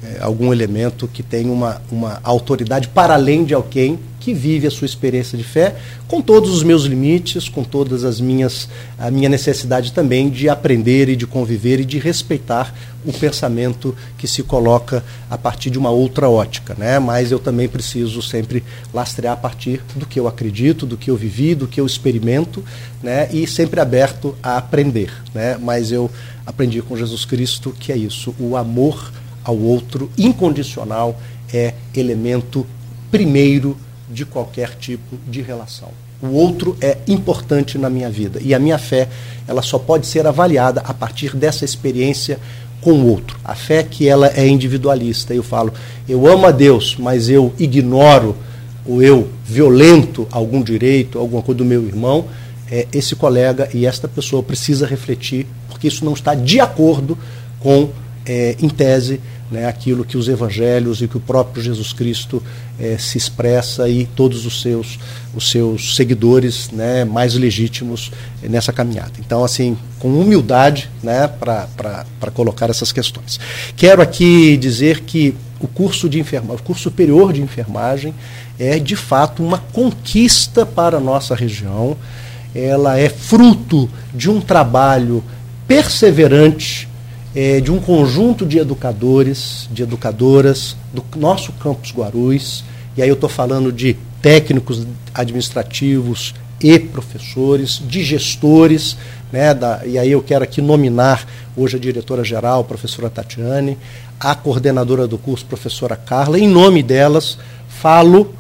Speaker 3: é, algum elemento que tem uma, uma autoridade para além de alguém que vive a sua experiência de fé, com todos os meus limites, com todas as minhas a minha necessidade também de aprender e de conviver e de respeitar o pensamento que se coloca a partir de uma outra ótica, né? Mas eu também preciso sempre lastrear a partir do que eu acredito, do que eu vivi, do que eu experimento, né? E sempre aberto a aprender, né? Mas eu aprendi com Jesus Cristo que é isso, o amor ao outro incondicional é elemento primeiro de qualquer tipo de relação. O outro é importante na minha vida e a minha fé, ela só pode ser avaliada a partir dessa experiência com o outro. A fé que ela é individualista. Eu falo, eu amo a Deus, mas eu ignoro ou eu violento algum direito, alguma coisa do meu irmão, é, esse colega e esta pessoa precisa refletir, porque isso não está de acordo com, é, em tese, né, aquilo que os evangelhos e que o próprio Jesus Cristo eh, se expressa e todos os seus, os seus seguidores né, mais legítimos nessa caminhada. Então, assim, com humildade né, para colocar essas questões. Quero aqui dizer que o curso de enfermagem, o curso superior de enfermagem é de fato uma conquista para a nossa região. Ela é fruto de um trabalho perseverante é, de um conjunto de educadores, de educadoras do nosso campus Guarulhos, e aí eu estou falando de técnicos administrativos e professores, de gestores, né, da, e aí eu quero aqui nominar hoje a diretora-geral, professora Tatiane, a coordenadora do curso, professora Carla, em nome delas, falo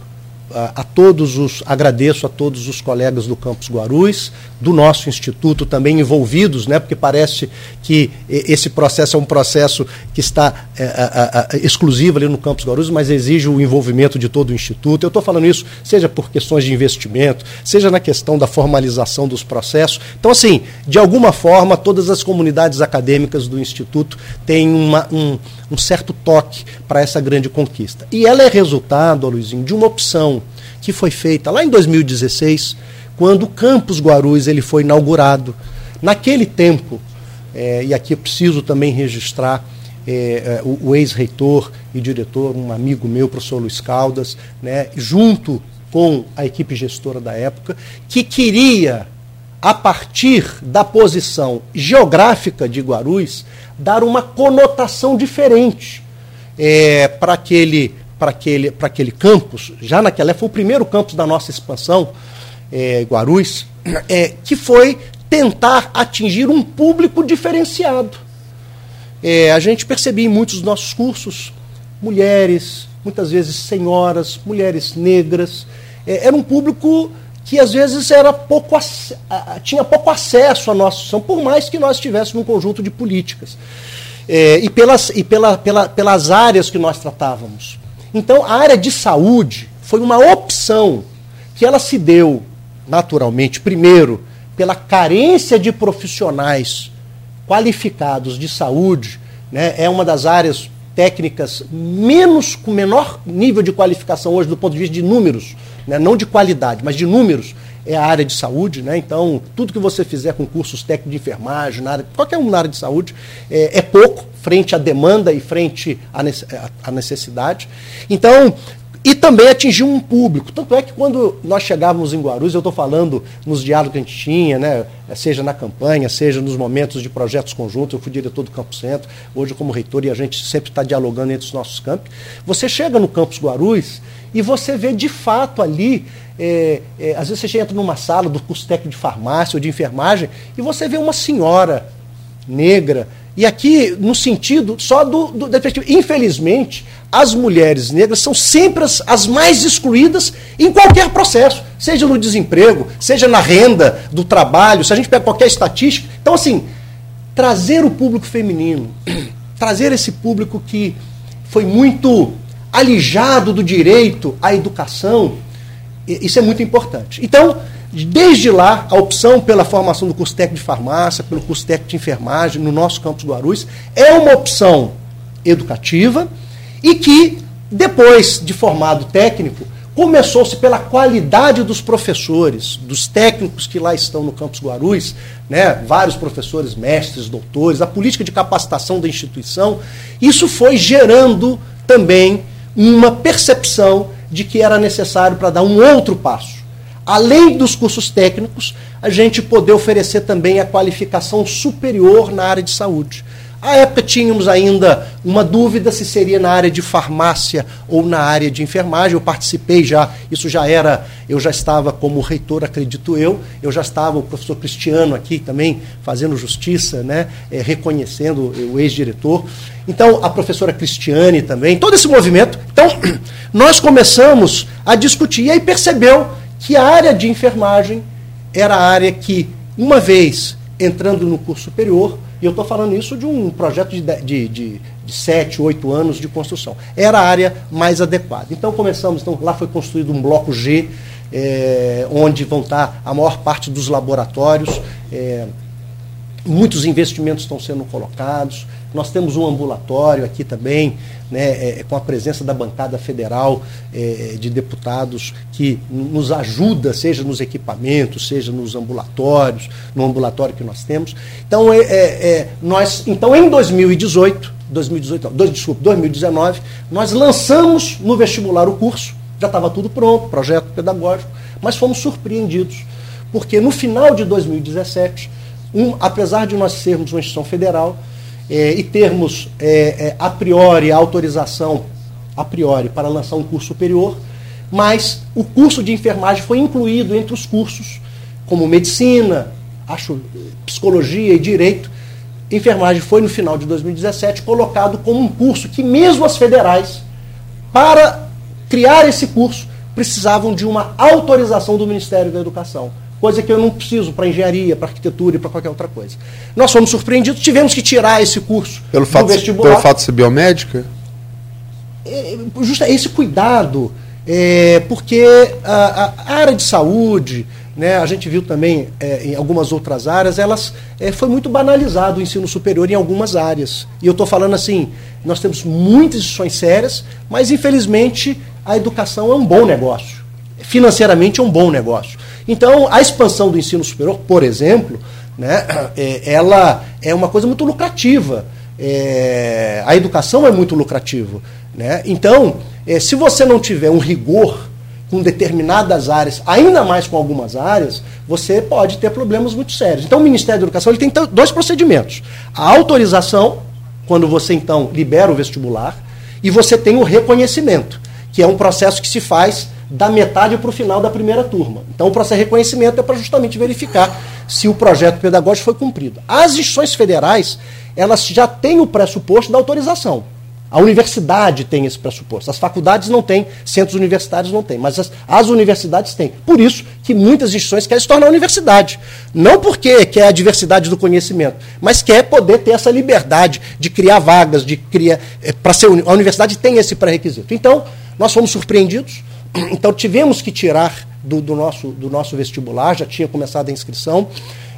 Speaker 3: a, todos os, agradeço a todos os colegas do Campus Guarulhos, do nosso instituto também envolvidos, né, porque parece que esse processo é um processo que está é, a, a, exclusivo ali no Campus Guarulhos, mas exige o envolvimento de todo o instituto. Eu estou falando isso, seja por questões de investimento, seja na questão da formalização dos processos. Então, assim, de alguma forma, todas as comunidades acadêmicas do instituto têm uma, um, um certo toque para essa grande conquista. E ela é resultado, Luizinho, de uma opção que foi feita lá em 2016, quando o campus Guarulhos ele foi inaugurado. Naquele tempo, é, e aqui eu preciso também registrar é, o, o ex-reitor e diretor, um amigo meu, o professor Luiz Caldas, né, junto com a equipe gestora da época, que queria, a partir da posição geográfica de Guarulhos, dar uma conotação diferente é, para aquele, aquele, aquele campus. Já naquela época, foi o primeiro campus da nossa expansão, é, é, que foi tentar atingir um público diferenciado. É, a gente percebia em muitos dos nossos cursos mulheres, muitas vezes senhoras, mulheres negras. É, era um público que às vezes era pouco tinha pouco acesso à nossa instituição, por mais que nós estivéssemos um conjunto de políticas. É, e pelas, e pela, pela, pelas áreas que nós tratávamos. Então, a área de saúde foi uma opção que ela se deu naturalmente, primeiro, pela carência de profissionais qualificados de saúde, né, é uma das áreas técnicas menos com menor nível de qualificação hoje do ponto de vista de números, né, não de qualidade, mas de números, é a área de saúde, né? Então, tudo que você fizer com cursos técnicos de enfermagem, área, qualquer um na área de saúde, é, é pouco frente à demanda e frente à necessidade. Então, e também atingiu um público. Tanto é que quando nós chegávamos em Guarulhos, eu estou falando nos diálogos que a gente tinha, né, seja na campanha, seja nos momentos de projetos conjuntos, eu fui diretor do Campo Centro, hoje como reitor, e a gente sempre está dialogando entre os nossos campos. Você chega no Campus Guarulhos e você vê de fato ali, é, é, às vezes você entra numa sala do curso técnico de farmácia ou de enfermagem e você vê uma senhora negra, e aqui no sentido só do, do infelizmente, as mulheres negras são sempre as, as, mais excluídas em qualquer processo, seja no desemprego, seja na renda do trabalho, se a gente pega qualquer estatística. Então, assim, trazer o público feminino, trazer esse público que foi muito alijado do direito à educação, isso é muito importante. Então, desde lá, a opção pela formação do curso técnico de farmácia, pelo curso técnico de enfermagem no nosso campus Guarulhos, é uma opção educativa e que, depois de formado técnico, Começou-se pela qualidade dos professores, dos técnicos que lá estão no Campus Guarulhos, né? vários professores, mestres, doutores, a política de capacitação da instituição. Isso foi gerando também uma percepção de que era necessário para dar um outro passo. Além dos cursos técnicos, a gente poder oferecer também a qualificação superior na área de saúde. À época tínhamos ainda uma dúvida se seria na área de farmácia ou na área de enfermagem. Eu participei já, isso já era, eu já estava como reitor, acredito eu, eu já estava o professor Cristiano aqui também fazendo justiça, né, é, reconhecendo o ex-diretor. Então, a professora Cristiane também, todo esse movimento. Então, nós começamos a discutir e aí percebeu que a área de enfermagem era a área que, uma vez entrando no curso superior, e eu estou falando isso de um projeto de, de, de, de 7, 8 anos de construção. Era a área mais adequada. Então começamos, então, lá foi construído um bloco G, é, onde vão estar a maior parte dos laboratórios. É, muitos investimentos estão sendo colocados. Nós temos um ambulatório aqui também, né, é, com a presença da bancada federal é, de deputados que nos ajuda, seja nos equipamentos, seja nos ambulatórios, no ambulatório que nós temos. Então, é, é, é nós, então em 2018, 2018 não, desculpa, 2019, nós lançamos no vestibular o curso, já estava tudo pronto, projeto pedagógico, mas fomos surpreendidos, porque no final de 2017, um, apesar de nós sermos uma instituição federal, é, e termos é, é, a priori a autorização a priori para lançar um curso superior, mas o curso de enfermagem foi incluído entre os cursos como medicina, acho psicologia e direito. Enfermagem foi no final de 2017 colocado como um curso que mesmo as federais para criar esse curso precisavam de uma autorização do Ministério da Educação coisa que eu não preciso para engenharia, para arquitetura e para qualquer outra coisa. Nós fomos surpreendidos, tivemos que tirar esse curso
Speaker 4: pelo fato,
Speaker 3: do vestibular.
Speaker 4: Pelo fato de ser biomédica?
Speaker 3: É, justo esse cuidado, é, porque a, a, área de saúde, né, a gente viu também é, em algumas outras áreas, elas é, foi muito banalizado o ensino superior em algumas áreas. E eu estou falando assim, nós temos muitas instituições sérias, mas infelizmente a educação é um bom negócio. Financeiramente é um bom negócio. Então, a expansão do ensino superior, por exemplo, né, é, ela é uma coisa muito lucrativa. É, a educação é muito lucrativa. Né? Então, é, se você não tiver um rigor com determinadas áreas, ainda mais com algumas áreas, você pode ter problemas muito sérios. Então, o Ministério da Educação ele tem dois procedimentos: a autorização, quando você então libera o vestibular, e você tem o reconhecimento, que é um processo que se faz da metade para o final da primeira turma. Então, o processo de reconhecimento é para justamente verificar se o projeto pedagógico foi cumprido. As instituições federais, elas já têm o pressuposto da autorização. A universidade tem esse pressuposto. As faculdades não têm, centros universitários não têm, mas as, as, universidades têm. Por isso que muitas instituições querem se tornar universidade. Não porque quer a diversidade do conhecimento, mas quer poder ter essa liberdade de criar vagas, de criar. É, para ser a universidade tem esse pré-requisito. Então, nós fomos surpreendidos então tivemos que tirar do, do, nosso, do nosso vestibular, já tinha começado a inscrição.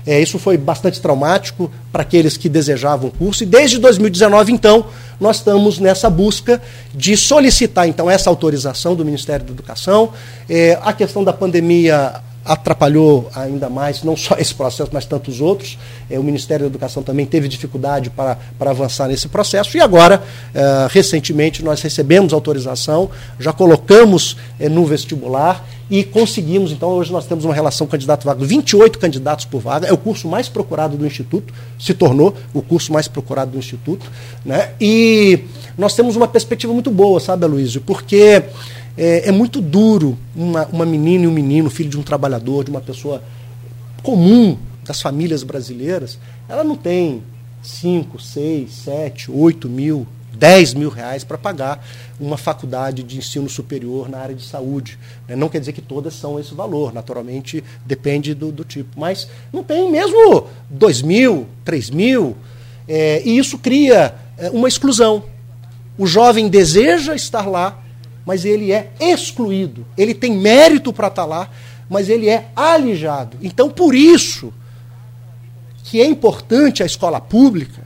Speaker 3: É, isso foi bastante traumático para aqueles que desejavam o curso. E desde 2019, então, nós estamos nessa busca de solicitar então essa autorização do Ministério da Educação. É, a questão da pandemia atrapalhou ainda mais, não só esse processo, mas tantos outros. É, o Ministério da Educação também teve dificuldade para, para avançar nesse processo. E agora, é, recentemente, nós recebemos autorização, já colocamos é, no vestibular e conseguimos, então, hoje nós temos uma relação candidato-vaga, 28 candidatos por vaga, é o curso mais procurado do Instituto, se tornou o curso mais procurado do Instituto. Né? E nós temos uma perspectiva muito boa, sabe, Aloysio? Porque é, é muito duro uma, uma menina e um menino, filho de um trabalhador, de uma pessoa comum das famílias brasileiras, ela não tem 5, 6, 7, 8 mil, 10 mil reais para pagar uma faculdade de ensino superior na área de saúde. Né? Não quer dizer que todas são esse valor, naturalmente depende do, do tipo. Mas não tem mesmo 2 mil, 3 mil, é, e isso cria é, uma exclusão. O jovem deseja estar lá, mas ele é excluído. Ele tem mérito para estar tá lá, mas ele é alijado. Então, por isso que é importante a escola pública,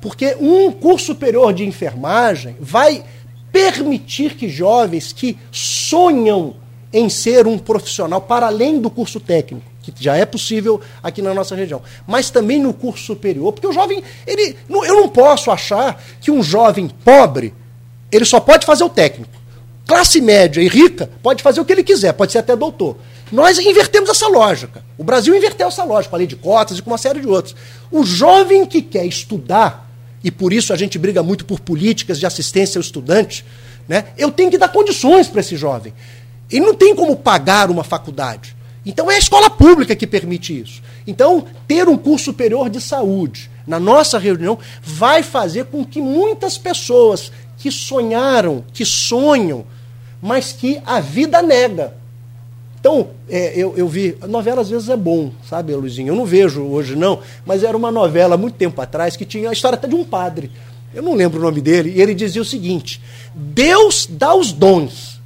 Speaker 3: porque um curso superior de enfermagem vai permitir que jovens que sonham em ser um profissional para além do curso técnico, que já é possível aqui na nossa região, mas também no curso superior, porque o jovem, ele, eu não posso achar que um jovem pobre, ele só pode fazer o técnico. Classe média e rica pode fazer o que ele quiser, pode ser até doutor. Nós invertemos essa lógica. O Brasil inverteu essa lógica, com a lei de cotas e com uma série de outros. O jovem que quer estudar, e por isso a gente briga muito por políticas de assistência ao estudante, né? eu tenho que dar condições para esse jovem. Ele não tem como pagar uma faculdade. Então é a escola pública que permite isso. Então, ter um curso superior de saúde na nossa reunião vai fazer com que muitas pessoas que sonharam, que sonham, mas que a vida nega. Então, é, eu, eu vi. A novela às vezes é bom, sabe, Luizinho? Eu não vejo hoje, não, mas era uma novela muito tempo atrás que tinha a história até de um padre. Eu não lembro o nome dele, e ele dizia o seguinte: Deus dá os dons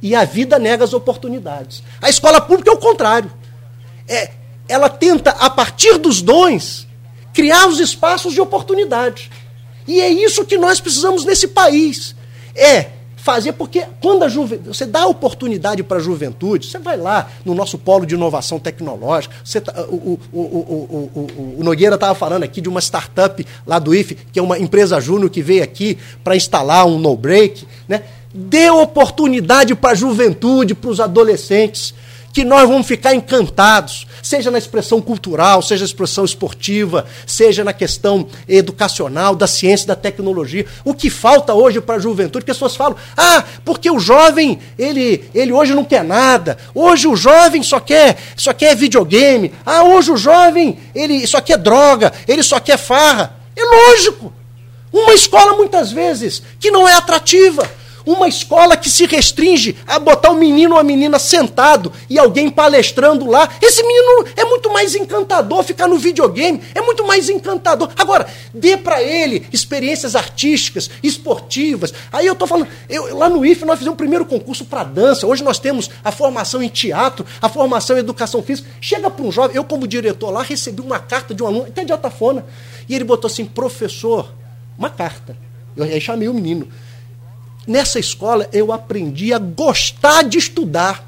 Speaker 3: e a vida nega as oportunidades. A escola pública é o contrário. É, ela tenta, a partir dos dons, criar os espaços de oportunidade. E é isso que nós precisamos nesse país. É fazer, porque quando a juventude, você dá oportunidade para a juventude, você vai lá no nosso polo de inovação tecnológica, você tá, o, o, o, o, Nogueira estava falando aqui de uma startup lá do IFE, que é uma empresa júnior que veio aqui para instalar um no-break, né? Dê oportunidade para a juventude, para os adolescentes que nós vamos ficar encantados, seja na expressão cultural, seja na expressão esportiva, seja na questão educacional, da ciência, da tecnologia. O que falta hoje para a juventude, pessoas falam, ah, porque o jovem, ele, ele hoje não quer nada, hoje o jovem só quer, só quer videogame, ah, hoje o jovem, ele só quer droga, ele só quer farra. É lógico. Uma escola, muitas vezes, que não é atrativa uma escola que se restringe a botar um menino ou a menina sentado e alguém palestrando lá. Esse menino é muito mais encantador ficar no videogame, é muito mais encantador. Agora, dê para ele experiências artísticas, esportivas. Aí eu tô falando, eu, lá no IFE nós fizemos o primeiro concurso para dança. Hoje nós temos a formação em teatro, a formação em educação física. Chega para um jovem, eu como diretor lá recebi uma carta de um aluno, até de Atafona, e ele botou assim, professor, uma carta. Eu aí chamei o menino. Nessa escola eu aprendi a gostar de estudar.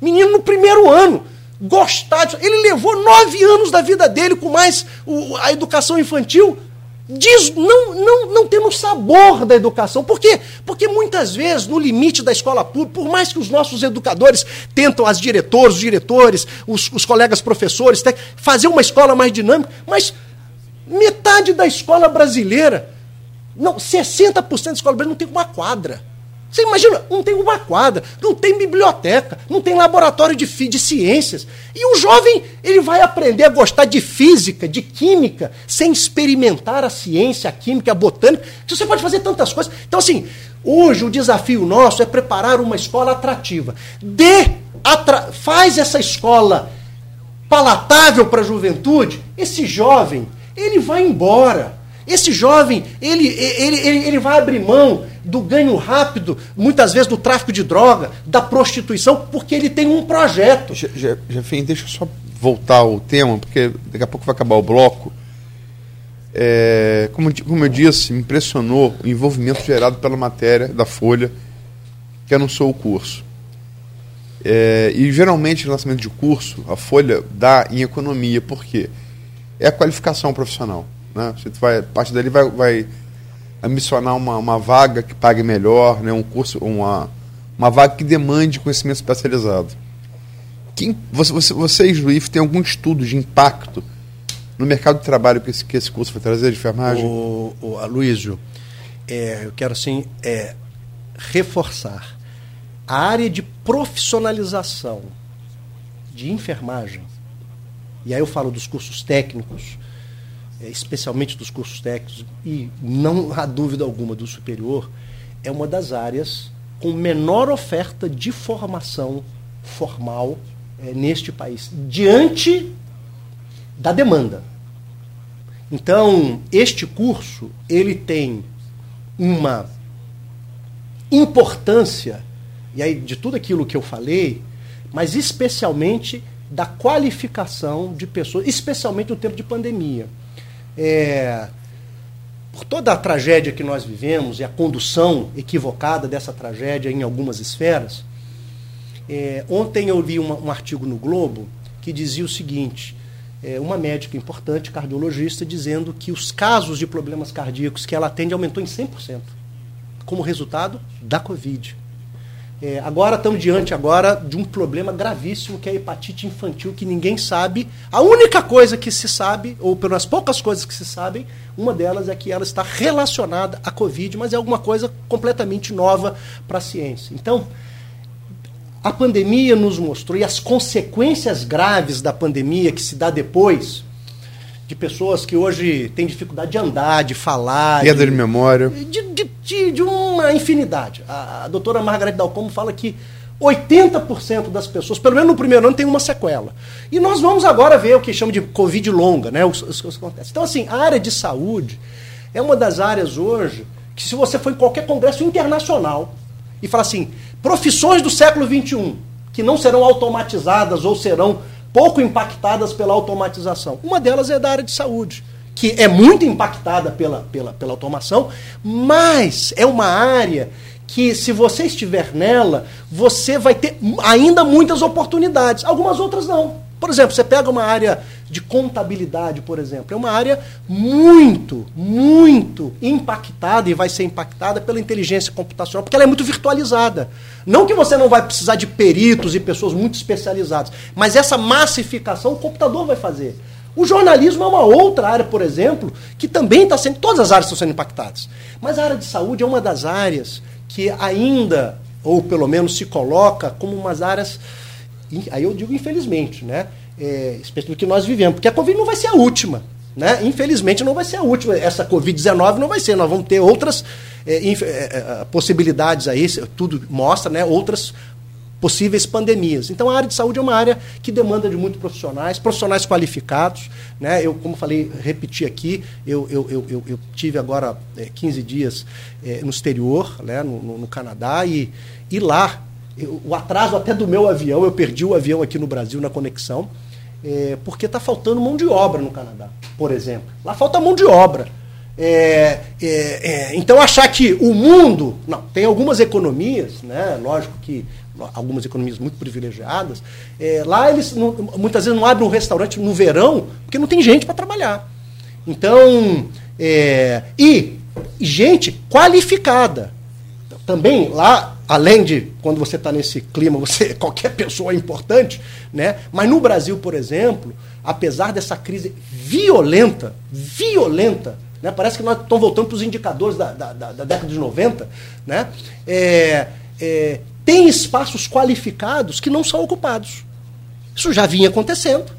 Speaker 3: Menino no primeiro ano, gostar de. Ele levou nove anos da vida dele com mais o, a educação infantil. Diz, não, não, não tendo sabor da educação. Por quê? Porque muitas vezes, no limite da escola pública, por mais que os nossos educadores tentam, as diretoras, os diretores, os, os colegas professores, fazer uma escola mais dinâmica, mas metade da escola brasileira não, 60% da escola brasileira não tem uma quadra. Você imagina, não tem uma quadra, não tem biblioteca, não tem laboratório de, de ciências. E o jovem, ele vai aprender a gostar de física, de química, sem experimentar a ciência, a química, a botânica. Você pode fazer tantas coisas. Então, assim, hoje o desafio nosso é preparar uma escola atrativa. Dê, atra, faz essa escola palatável para a juventude. Esse jovem, ele vai embora. Esse jovem, ele, ele, ele, ele vai abrir mão do ganho rápido, muitas vezes do tráfico de droga, da prostituição, porque ele tem um projeto.
Speaker 4: Jefim, deixa eu só voltar ao tema, porque daqui a pouco vai acabar o bloco. É, como, como eu disse, me impressionou o envolvimento gerado pela matéria da Folha que anunciou o curso. É, e geralmente, no lançamento de curso, a Folha dá em economia, por quê? É a qualificação profissional. Né? Você vai, a partir dali vai, vai ambicionar uma, uma vaga que pague melhor, né? um curso, uma, uma vaga que demande conhecimento especializado. Quem, você, você, vocês, Luiz, têm algum estudo de impacto no mercado de trabalho que esse, que esse curso vai trazer de enfermagem?
Speaker 3: O, o Aloysio, é, eu quero assim é, reforçar a área de profissionalização de enfermagem, e aí eu falo dos cursos técnicos, especialmente dos cursos técnicos, e não há dúvida alguma do superior, é uma das áreas com menor oferta de formação formal é, neste país, diante da demanda. Então, este curso, ele tem uma importância, e aí de tudo aquilo que eu falei, mas especialmente da qualificação de pessoas, especialmente no tempo de pandemia é, por toda a tragédia que nós vivemos e a condução equivocada dessa tragédia em algumas esferas, É, ontem eu vi uma, um artigo no Globo que dizia o seguinte: é, uma médica importante, cardiologista, dizendo que os casos de problemas cardíacos que ela atende aumentou em 100%, como resultado da Covid. É, agora estamos diante agora de um problema gravíssimo que é a hepatite infantil, que ninguém sabe. A única coisa que se sabe, ou pelas poucas coisas que se sabem, uma delas é que ela está relacionada à Covid, mas é alguma coisa completamente nova para a ciência. Então, a pandemia nos mostrou, e as consequências graves da pandemia que se dá depois, de pessoas que hoje têm dificuldade de andar, de falar.
Speaker 4: Perda de, de memória.
Speaker 3: De, de, de, uma infinidade. A, a doutora Margarete Dalcomo fala que 80% das pessoas, pelo menos no primeiro ano, tem uma sequela. E nós vamos agora ver o que chama de Covid longa, né? Os, os, os, acontece. Então, assim, a área de saúde é uma das áreas hoje que, se você for em qualquer congresso internacional e falar assim, profissões do século XXI, que não serão automatizadas ou serão pouco impactadas pela automatização. Uma delas é da área de saúde, que é muito impactada pela, pela, pela automação, mas é uma área que, se você estiver nela, você vai ter ainda muitas oportunidades. Algumas outras não. Por exemplo, você pega uma área de contabilidade, por exemplo, é uma área muito, muito impactada e vai ser impactada pela inteligência computacional, porque ela é muito virtualizada. Não que você não vai precisar de peritos e pessoas muito especializadas, mas essa massificação o computador vai fazer. O jornalismo é uma outra área, por exemplo, que também está sendo. Todas as áreas estão sendo impactadas. Mas a área de saúde é uma das áreas que ainda, ou pelo menos se coloca como umas áreas aí eu digo infelizmente, né? É, do que nós vivemos, porque a Covid não vai ser a última. Né? Infelizmente não vai ser a última. Essa Covid-19 não vai ser. Nós vamos ter outras é, é, é, possibilidades aí, tudo mostra, né? outras possíveis pandemias. Então a área de saúde é uma área que demanda de muitos profissionais, profissionais qualificados. Né? Eu, como falei, repeti aqui, eu, eu, eu, eu tive agora é, 15 dias é, no exterior, né? no, no, no Canadá, e, e lá o atraso até do meu avião, eu perdi o avião aqui no Brasil na conexão, é, porque está faltando mão de obra no Canadá, por exemplo. Lá falta mão de obra. É, é, é, então achar que o mundo. Não, tem algumas economias, né? Lógico que algumas economias muito privilegiadas. É, lá eles não, muitas vezes não abrem um restaurante no verão porque não tem gente para trabalhar. Então, é, e gente qualificada. Também lá além de quando você está nesse clima, você qualquer pessoa é importante, né? Mas no Brasil, por exemplo, apesar dessa crise violenta, violenta, né? Parece que nós estamos voltando para os indicadores da, da, da, da, década de 90, né? É, é, tem espaços qualificados que não são ocupados. Isso já vinha acontecendo,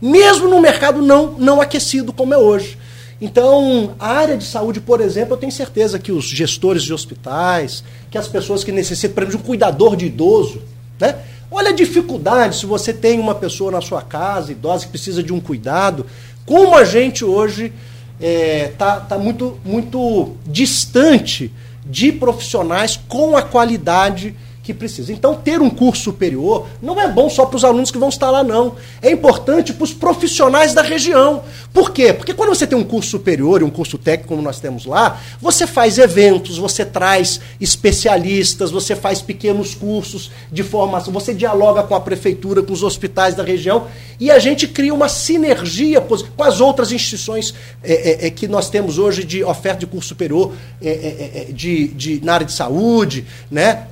Speaker 3: mesmo no mercado não, não aquecido como é hoje. Então, a área de saúde, por exemplo, eu tenho certeza que os gestores de hospitais, que as pessoas que necessitam, por exemplo, de um cuidador de idoso, né? Olha a dificuldade se você tem uma pessoa na sua casa, idosa, que precisa de um cuidado. Como a gente hoje está é, tá, tá muito, muito distante de profissionais com a qualidade que precisa. Então, ter um curso superior não é bom só para os alunos que vão estar lá, não. É importante para os profissionais da região. Por quê? Porque quando você tem um curso superior e um curso técnico, como nós temos lá, você faz eventos, você traz especialistas, você faz pequenos cursos de formação, você dialoga com a prefeitura, com os hospitais da região e a gente cria uma sinergia com as outras instituições é, é, é que nós temos hoje de oferta de curso superior é, é, é de, de, na área de saúde, né?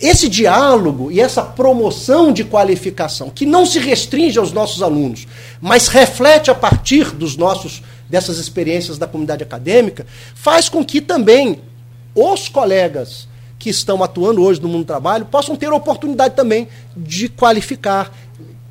Speaker 3: Esse diálogo e essa promoção de qualificação, que não se restringe aos nossos alunos, mas reflete a partir dos nossos dessas experiências da comunidade acadêmica, faz com que também os colegas que estão atuando hoje no mundo do trabalho possam ter a oportunidade também de qualificar,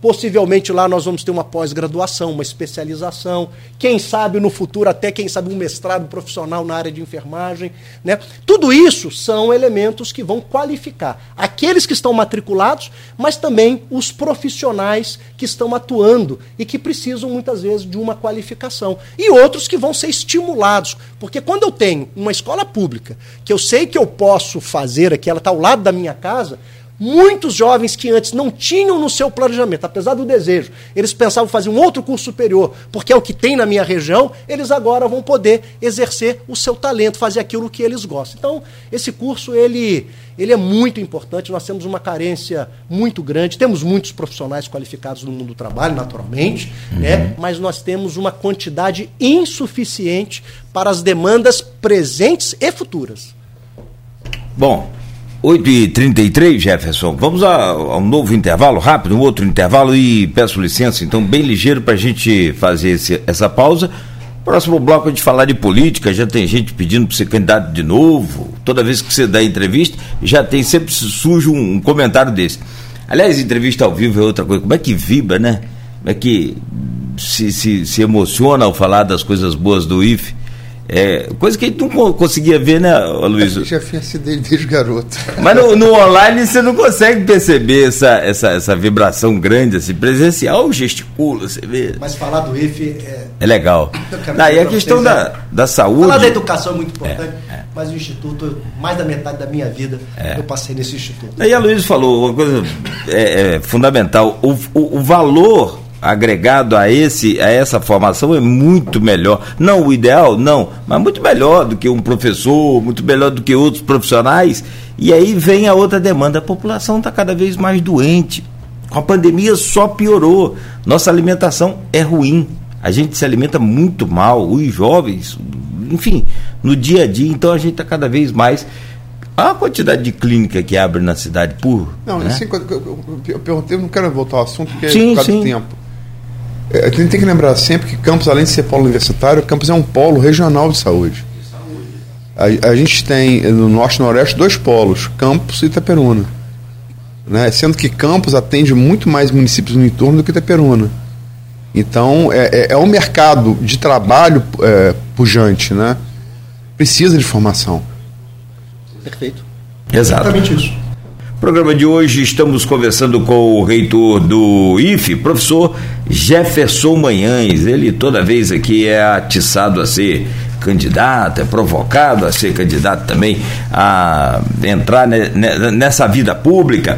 Speaker 3: Possivelmente lá nós vamos ter uma pós-graduação, uma especialização, quem sabe no futuro até quem sabe um mestrado profissional na área de enfermagem, né? Tudo isso são elementos que vão qualificar aqueles que estão matriculados, mas também os profissionais que estão atuando e que precisam muitas vezes de uma qualificação. E outros que vão ser estimulados, porque quando eu tenho uma escola pública, que eu sei que eu posso fazer aqui, ela está ao lado da minha casa, Muitos jovens que antes não tinham no seu planejamento, apesar do desejo, eles pensavam fazer um outro curso superior, porque é o que tem na minha região, eles agora vão poder exercer o seu talento, fazer aquilo que eles gostam. Então, esse curso ele ele é muito importante. Nós temos uma carência muito grande, temos muitos profissionais qualificados no mundo do trabalho, naturalmente, uhum. né? mas nós temos uma quantidade insuficiente para as demandas presentes e futuras.
Speaker 2: Bom, 8h33, Jefferson. Vamos a, a, um novo intervalo, rápido, um outro intervalo e peço licença, então, bem ligeiro para a gente fazer esse, essa pausa. Próximo bloco a gente falar de política, já tem gente pedindo para ser candidato de novo. Toda vez que você dá entrevista, já tem sempre surge um, um comentário desse. Aliás, entrevista ao vivo é outra coisa. Como é que vibra, né? Como é que se, se, se emociona ao falar das coisas boas do IFE? É, coisa que a gente não conseguia ver, né, Luiz?
Speaker 4: Eu já fiz desde garoto.
Speaker 2: Mas no, no, online você não consegue perceber essa, essa, essa vibração grande, assim, presencial gesticula, você vê.
Speaker 3: Mas falar do IFE é.
Speaker 2: É legal. Daí a questão da, é da saúde.
Speaker 3: Falar da educação é muito importante, é, é. mas o Instituto, mais da metade da minha vida, é. eu passei nesse Instituto.
Speaker 2: Aí a Luiz falou uma coisa é, fundamental: o, o, o valor agregado a esse a essa formação é muito melhor. Não o ideal, não, mas muito melhor do que um professor, muito melhor do que outros profissionais. E aí vem a outra demanda, a população está cada vez mais doente. Com a pandemia só piorou. Nossa alimentação é ruim. A gente se alimenta muito mal, os jovens, enfim, no dia a dia, então a gente está cada vez mais a quantidade de clínica que abre na cidade por.
Speaker 4: Não, né? assim, eu, eu, perguntei, eu não quero voltar ao assunto porque sim, é por causa sim. do tempo. É, a gente tem que lembrar sempre que Campos, além de ser polo universitário, Campos é um polo regional de saúde. A, a gente tem no norte e noroeste dois polos, Campos e Itaperuna. Né? Sendo que Campos atende muito mais municípios no entorno do que Itaperuna. Então, é, é, é um mercado de trabalho é, pujante, né? Precisa de formação.
Speaker 3: Perfeito.
Speaker 2: Exato. Exatamente isso. Programa de hoje estamos conversando com o reitor do IFE, professor Jefferson Manhães. Ele toda vez aqui é atiçado a ser candidato, é provocado a ser candidato também a entrar nessa vida pública.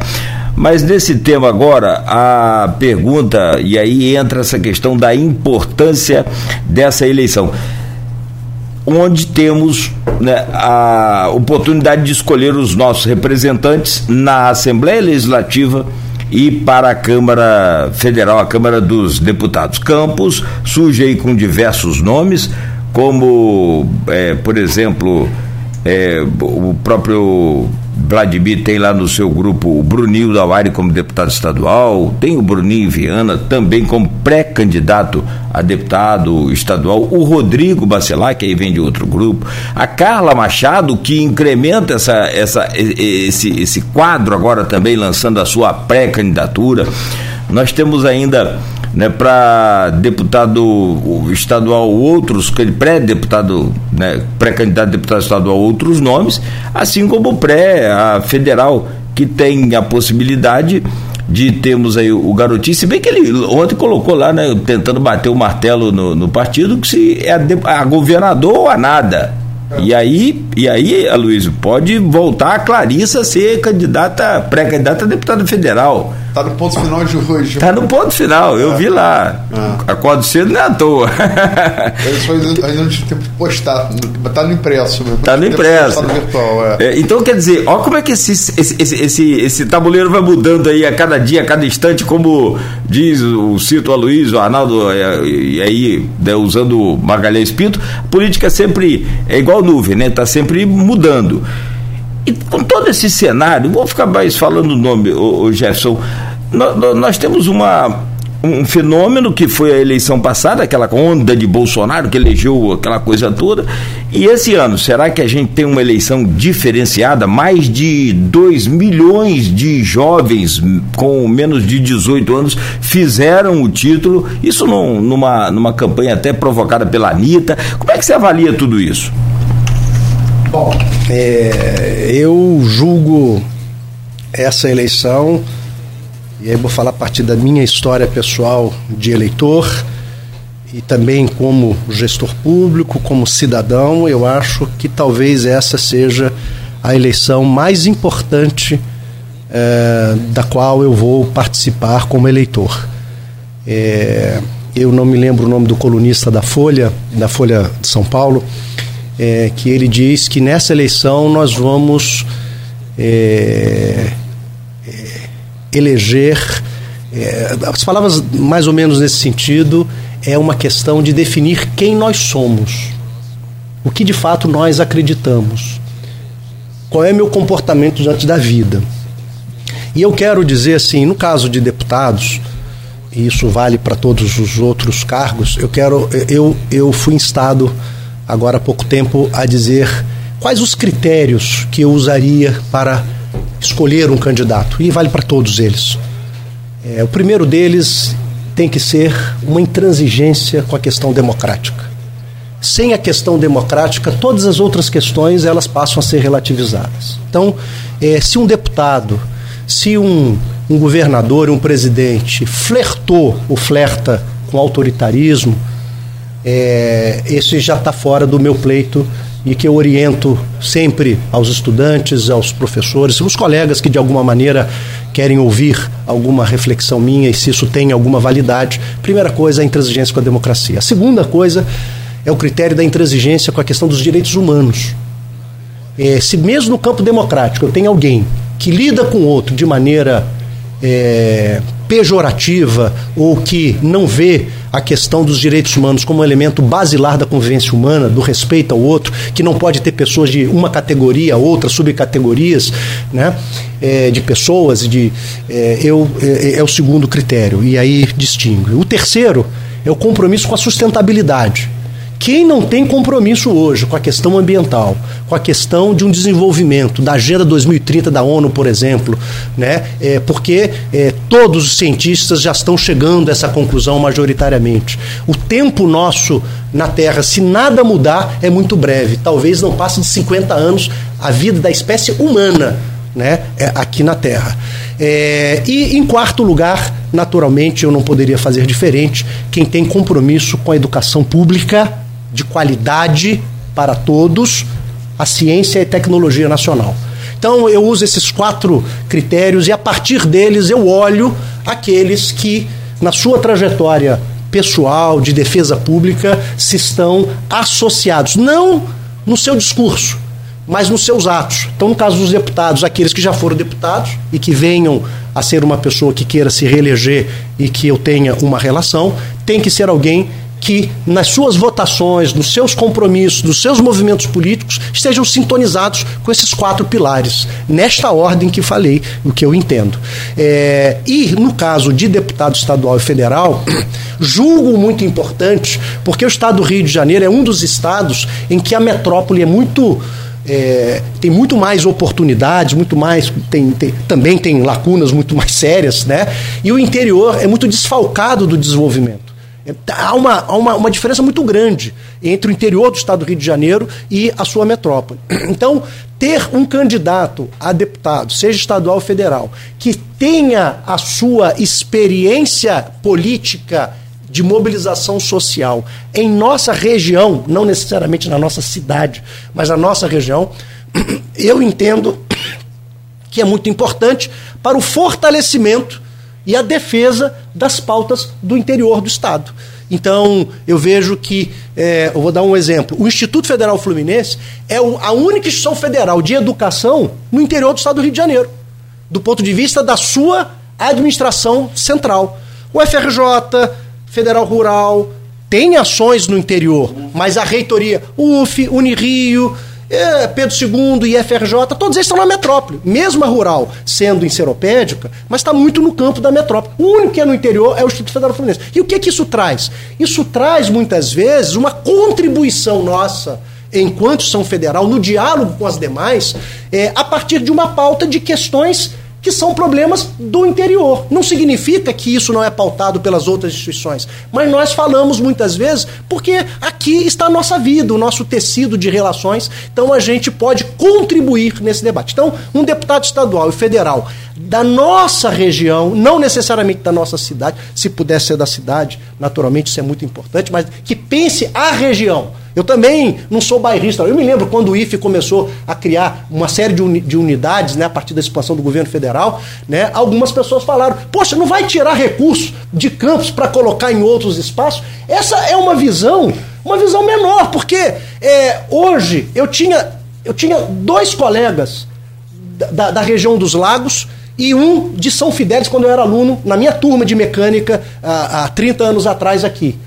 Speaker 2: Mas nesse tema agora, a pergunta, e aí entra essa questão da importância dessa eleição onde temos né, a oportunidade de escolher os nossos representantes na Assembleia Legislativa e para a Câmara Federal, a Câmara dos Deputados. Campos surge aí com diversos nomes, como, é, por exemplo, é, o próprio Vladimir tem lá no seu grupo o Bruninho Dauari como deputado estadual, tem o Bruninho Viana também como pré-candidato a deputado estadual, o Rodrigo Bacelar, que aí vem de outro grupo, a Carla Machado, que incrementa essa, essa, esse, esse quadro agora também lançando a sua pré-candidatura. Nós temos ainda né, para deputado estadual outros, pré-deputado, né, pré-candidato a deputado estadual outros nomes, assim como pré federal, que tem a possibilidade de termos aí o garotinho, se bem que ele ontem colocou lá, né, tentando bater o martelo no, no partido, que se é a, a governador ou a nada. E aí, e aí, Aloysio, pode voltar a Clarissa ser candidata, pré-candidata a deputada federal.
Speaker 4: Tá no ponto final de hoje.
Speaker 2: Tá no ponto final, eu é. vi lá. É. Acordo cedo não é à toa.
Speaker 4: Ainda não tive tempo de postar. Tá no impresso mesmo.
Speaker 2: Tá no impresso. No virtual, é. É, então quer dizer, olha como é que esse, esse, esse, esse, esse tabuleiro vai mudando aí a cada dia, a cada instante, como diz o Cito Aloysio, o Arnaldo, é, e aí, né, usando Magalhães Pinto, a política sempre é igual nuvem, né? Tá sempre mudando. E com todo esse cenário, vou ficar mais falando o nome, o, o Jefferson, nós, nós temos uma, um fenômeno que foi a eleição passada, aquela onda de Bolsonaro que elegeu aquela coisa toda. E esse ano, será que a gente tem uma eleição diferenciada? Mais de 2 milhões de jovens com menos de 18 anos fizeram o título, isso num, numa, numa campanha até provocada pela Anitta. Como é que você avalia tudo isso?
Speaker 3: Bom, é, eu julgo essa eleição, e aí vou falar a partir da minha história pessoal de eleitor e também como gestor público, como cidadão, eu acho que talvez essa seja a eleição mais importante é, da qual eu vou participar como eleitor. É, eu não me lembro o nome do colunista da Folha, da Folha de São Paulo, é, que ele diz que nessa eleição nós vamos é, é, eleger. É, as palavras mais ou menos nesse sentido é uma questão de definir quem nós somos, o que de fato nós acreditamos, qual é meu comportamento diante da vida. E eu quero dizer assim, no caso de deputados, e isso vale para todos os outros cargos, eu quero eu eu fui instado agora há pouco tempo a dizer quais os critérios que eu usaria para escolher um candidato e vale para todos eles. É, o primeiro deles tem que ser uma intransigência com a questão democrática. Sem a questão democrática, todas as outras questões elas passam a ser relativizadas. Então, é, se um deputado se um, um governador, um presidente flertou ou flerta com autoritarismo, é, esse já está fora do meu pleito e que eu oriento sempre aos estudantes, aos professores, aos colegas que de alguma maneira querem ouvir alguma reflexão minha e se isso tem alguma validade. Primeira coisa, a intransigência com a democracia. A segunda coisa é o critério da intransigência com a questão dos direitos humanos. É, se mesmo no campo democrático eu tenho alguém que lida com outro de maneira é, pejorativa ou que não vê a questão dos direitos humanos como elemento basilar da convivência humana, do respeito ao outro, que não pode ter pessoas de uma categoria outra, subcategorias né, é, de pessoas, de, é, eu, é, é o segundo critério, e aí distingue. O terceiro é o compromisso com a sustentabilidade. Quem não tem compromisso hoje com a questão ambiental, com a questão de um desenvolvimento da Agenda 2030 da ONU, por exemplo, né? É, porque é, todos os cientistas já estão chegando a essa conclusão majoritariamente. O tempo nosso na Terra, se nada mudar, é muito breve. Talvez não passe de 50 anos a vida da espécie humana né, é, aqui na Terra. É, e em quarto lugar, naturalmente, eu não poderia fazer diferente, quem tem compromisso com a educação pública de qualidade para todos, a ciência e tecnologia nacional. Então eu uso esses quatro critérios e a partir deles eu olho aqueles que, na sua trajetória pessoal de defesa pública, se estão associados, não no seu discurso, mas nos seus atos. Então, no caso dos deputados, aqueles que já foram deputados e que venham a ser uma pessoa que queira se reeleger e que eu tenha uma relação, tem que ser alguém que nas suas votações, nos seus compromissos, nos seus movimentos políticos estejam sintonizados com esses quatro pilares, nesta ordem que falei, o que eu entendo. É, e no caso de deputado estadual e federal, julgo muito importante, porque o estado do Rio de Janeiro é um dos estados em que a metrópole é muito. É, tem muito mais oportunidades, muito mais tem, tem, também tem lacunas muito mais sérias, né? E o interior é muito desfalcado do desenvolvimento. Há, uma, há uma, uma diferença muito grande entre o interior do estado do Rio de Janeiro e a sua metrópole. Então, ter um candidato a deputado, seja estadual ou federal, que tenha a sua experiência política de mobilização social em nossa região, não necessariamente na nossa cidade, mas na nossa região, eu entendo que é muito importante para o fortalecimento e a defesa das pautas do interior do Estado. Então, eu vejo que, é, eu vou dar um exemplo: o Instituto Federal Fluminense é a única instituição federal de educação no interior do Estado do Rio de Janeiro, do ponto de vista da sua administração central. O FRJ, Federal Rural, tem ações no interior, mas a reitoria, UF, Unirio, é, Pedro II e FRJ, todos eles estão na metrópole. Mesmo a rural sendo enceropédica, mas está muito no campo da metrópole. O único que é no interior é o Instituto Federal Fluminense. E o que, que isso traz? Isso traz, muitas vezes, uma contribuição nossa enquanto São Federal, no diálogo com as demais, é, a partir de uma pauta de questões que são problemas do interior. Não significa que isso não é pautado pelas outras instituições, mas nós falamos muitas vezes porque aqui está a nossa vida, o nosso tecido de relações, então a gente pode contribuir nesse debate. Então, um deputado estadual e federal da nossa região, não necessariamente da nossa cidade, se puder ser da cidade, naturalmente isso é muito importante, mas que pense a região. Eu também não sou bairrista. Eu me lembro quando o IFE começou a criar uma série de, uni de unidades, né, a partir da expansão do governo federal, né, algumas pessoas falaram: Poxa, não vai tirar recursos de campos para colocar em outros espaços? Essa é uma visão, uma visão menor, porque é, hoje eu tinha, eu tinha dois colegas da, da região dos lagos e um de São Fidélis, quando eu era aluno, na minha turma de mecânica, há, há 30 anos atrás aqui.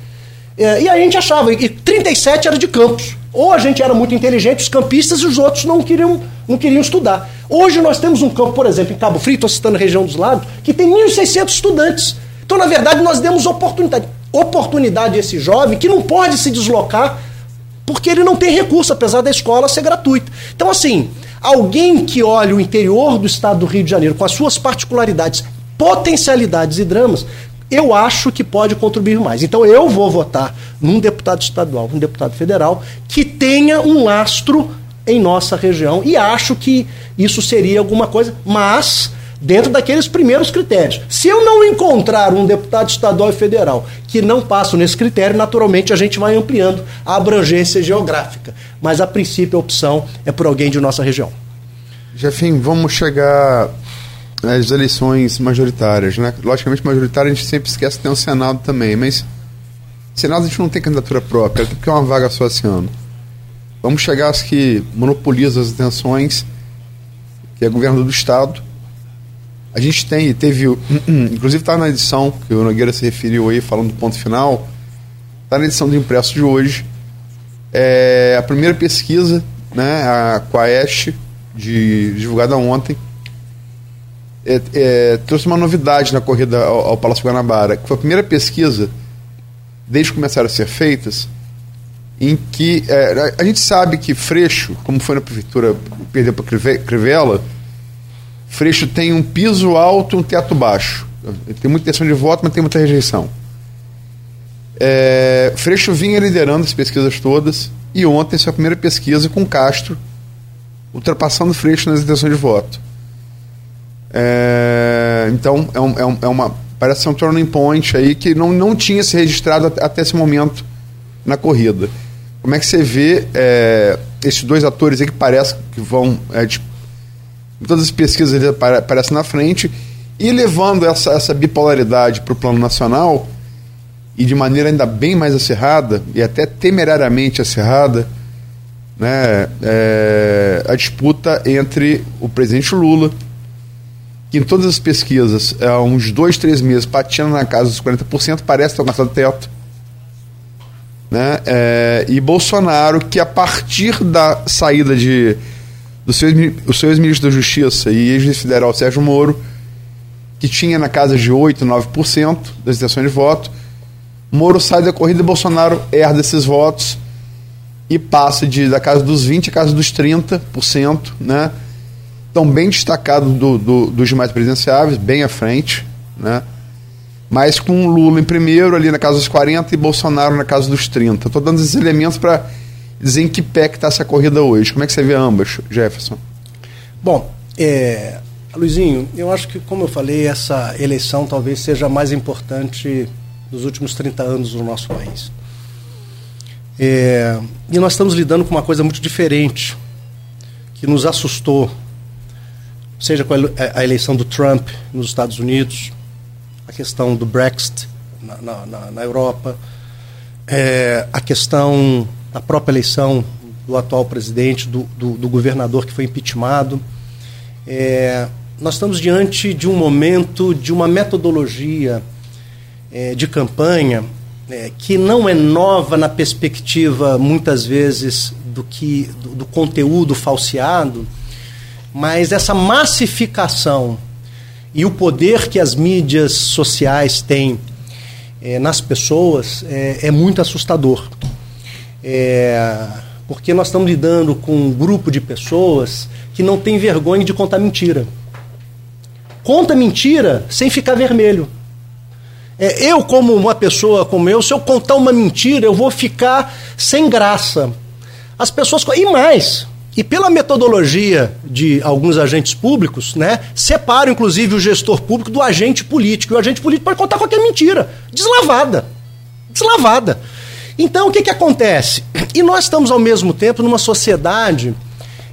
Speaker 3: É, e a gente achava, e 37 era de campos. Ou a gente era muito inteligente, os campistas, e os outros não queriam, não queriam estudar. Hoje nós temos um campo, por exemplo, em Cabo Frio, estou citando a região dos lagos, que tem 1.600 estudantes. Então, na verdade, nós demos oportunidade. Oportunidade a esse jovem que não pode se deslocar porque ele não tem recurso, apesar da escola ser gratuita. Então, assim, alguém que olha o interior do estado do Rio de Janeiro com as suas particularidades, potencialidades e dramas, eu acho que pode contribuir mais. Então eu vou votar num deputado estadual, um deputado federal, que tenha um lastro em nossa região e acho que isso seria alguma coisa, mas dentro daqueles primeiros critérios. Se eu não encontrar um deputado estadual e federal que não passa nesse critério, naturalmente a gente vai ampliando a abrangência geográfica. Mas a princípio a opção é por alguém de nossa região.
Speaker 4: Jefim, vamos chegar as eleições majoritárias, né? Logicamente, majoritária a gente sempre esquece que tem um Senado também, mas Senado a gente não tem candidatura própria, até porque é uma vaga só esse ano. Vamos chegar às que monopolizam as atenções, que é governador do Estado. A gente tem, teve, inclusive está na edição que o Nogueira se referiu aí, falando do ponto final, está na edição do impresso de hoje. É a primeira pesquisa, né, a Quaest, de, divulgada ontem, é, é, trouxe uma novidade na corrida ao, ao, Palácio Guanabara, que foi a primeira pesquisa, desde que começaram a ser feitas, em que é, a gente sabe que Freixo, como foi na prefeitura, perdeu para Crivella, Freixo tem um piso alto um teto baixo. Tem muita intenção de voto, mas tem muita rejeição. É, Freixo vinha liderando as pesquisas todas e ontem sua primeira pesquisa com Castro, ultrapassando Freixo nas intenções de voto. É, então, é, um, é, um, é, uma. Parece ser um turning point aí que não, não tinha se registrado até, esse momento na corrida. Como é que você vê é, esses dois atores aí que parece que vão. Todas as pesquisas ele aparece na frente e levando essa, essa bipolaridade para o plano nacional e de maneira ainda bem mais acirrada e até temerariamente acirrada né, é, a disputa entre o presidente Lula que em todas as pesquisas, há uns dois, três meses, patina na casa dos 40%, parece ter alcançado teto. Né? É, e Bolsonaro, que a partir da saída de do seu, o seu ex-ministro da Justiça e ex-federal Sérgio Moro, que tinha na casa de 8, 9% das intenções de voto, Moro sai da corrida e Bolsonaro herda esses votos e passa de, da casa dos 20 à casa dos 30%, né? estão bem destacados do, do, dos demais presidenciáveis, bem à frente, né? mas com Lula em primeiro, ali na casa dos 40, e Bolsonaro na casa dos 30. Estou dando esses elementos para dizer em que pé que está essa corrida hoje. Como é que você vê ambas, Jefferson?
Speaker 3: Bom, é, Luizinho, eu acho que, como eu falei, essa eleição talvez seja a mais importante dos últimos 30 anos no nosso país. É, e nós estamos lidando com uma coisa muito diferente, que nos assustou seja com a eleição do Trump nos Estados Unidos, a questão do Brexit na, na, na Europa, é, a questão da própria eleição do atual presidente, do, do, do governador que foi impeachmentado. É, nós estamos diante de um momento, de uma metodologia é, de campanha é, que não é nova na perspectiva, muitas vezes, do, que, do, do conteúdo falseado, mas essa massificação e o poder que as mídias sociais têm é, nas pessoas é, é muito assustador. É, porque nós estamos lidando com um grupo de pessoas que não tem vergonha de contar mentira. Conta mentira sem ficar vermelho. É, eu, como uma pessoa como eu, se eu contar uma mentira, eu vou ficar sem graça. As pessoas. E mais, e pela metodologia de alguns agentes públicos, né, separam inclusive o gestor público do agente político. E o agente político pode contar qualquer mentira, deslavada. Deslavada. Então, o que, que acontece? E nós estamos, ao mesmo tempo, numa sociedade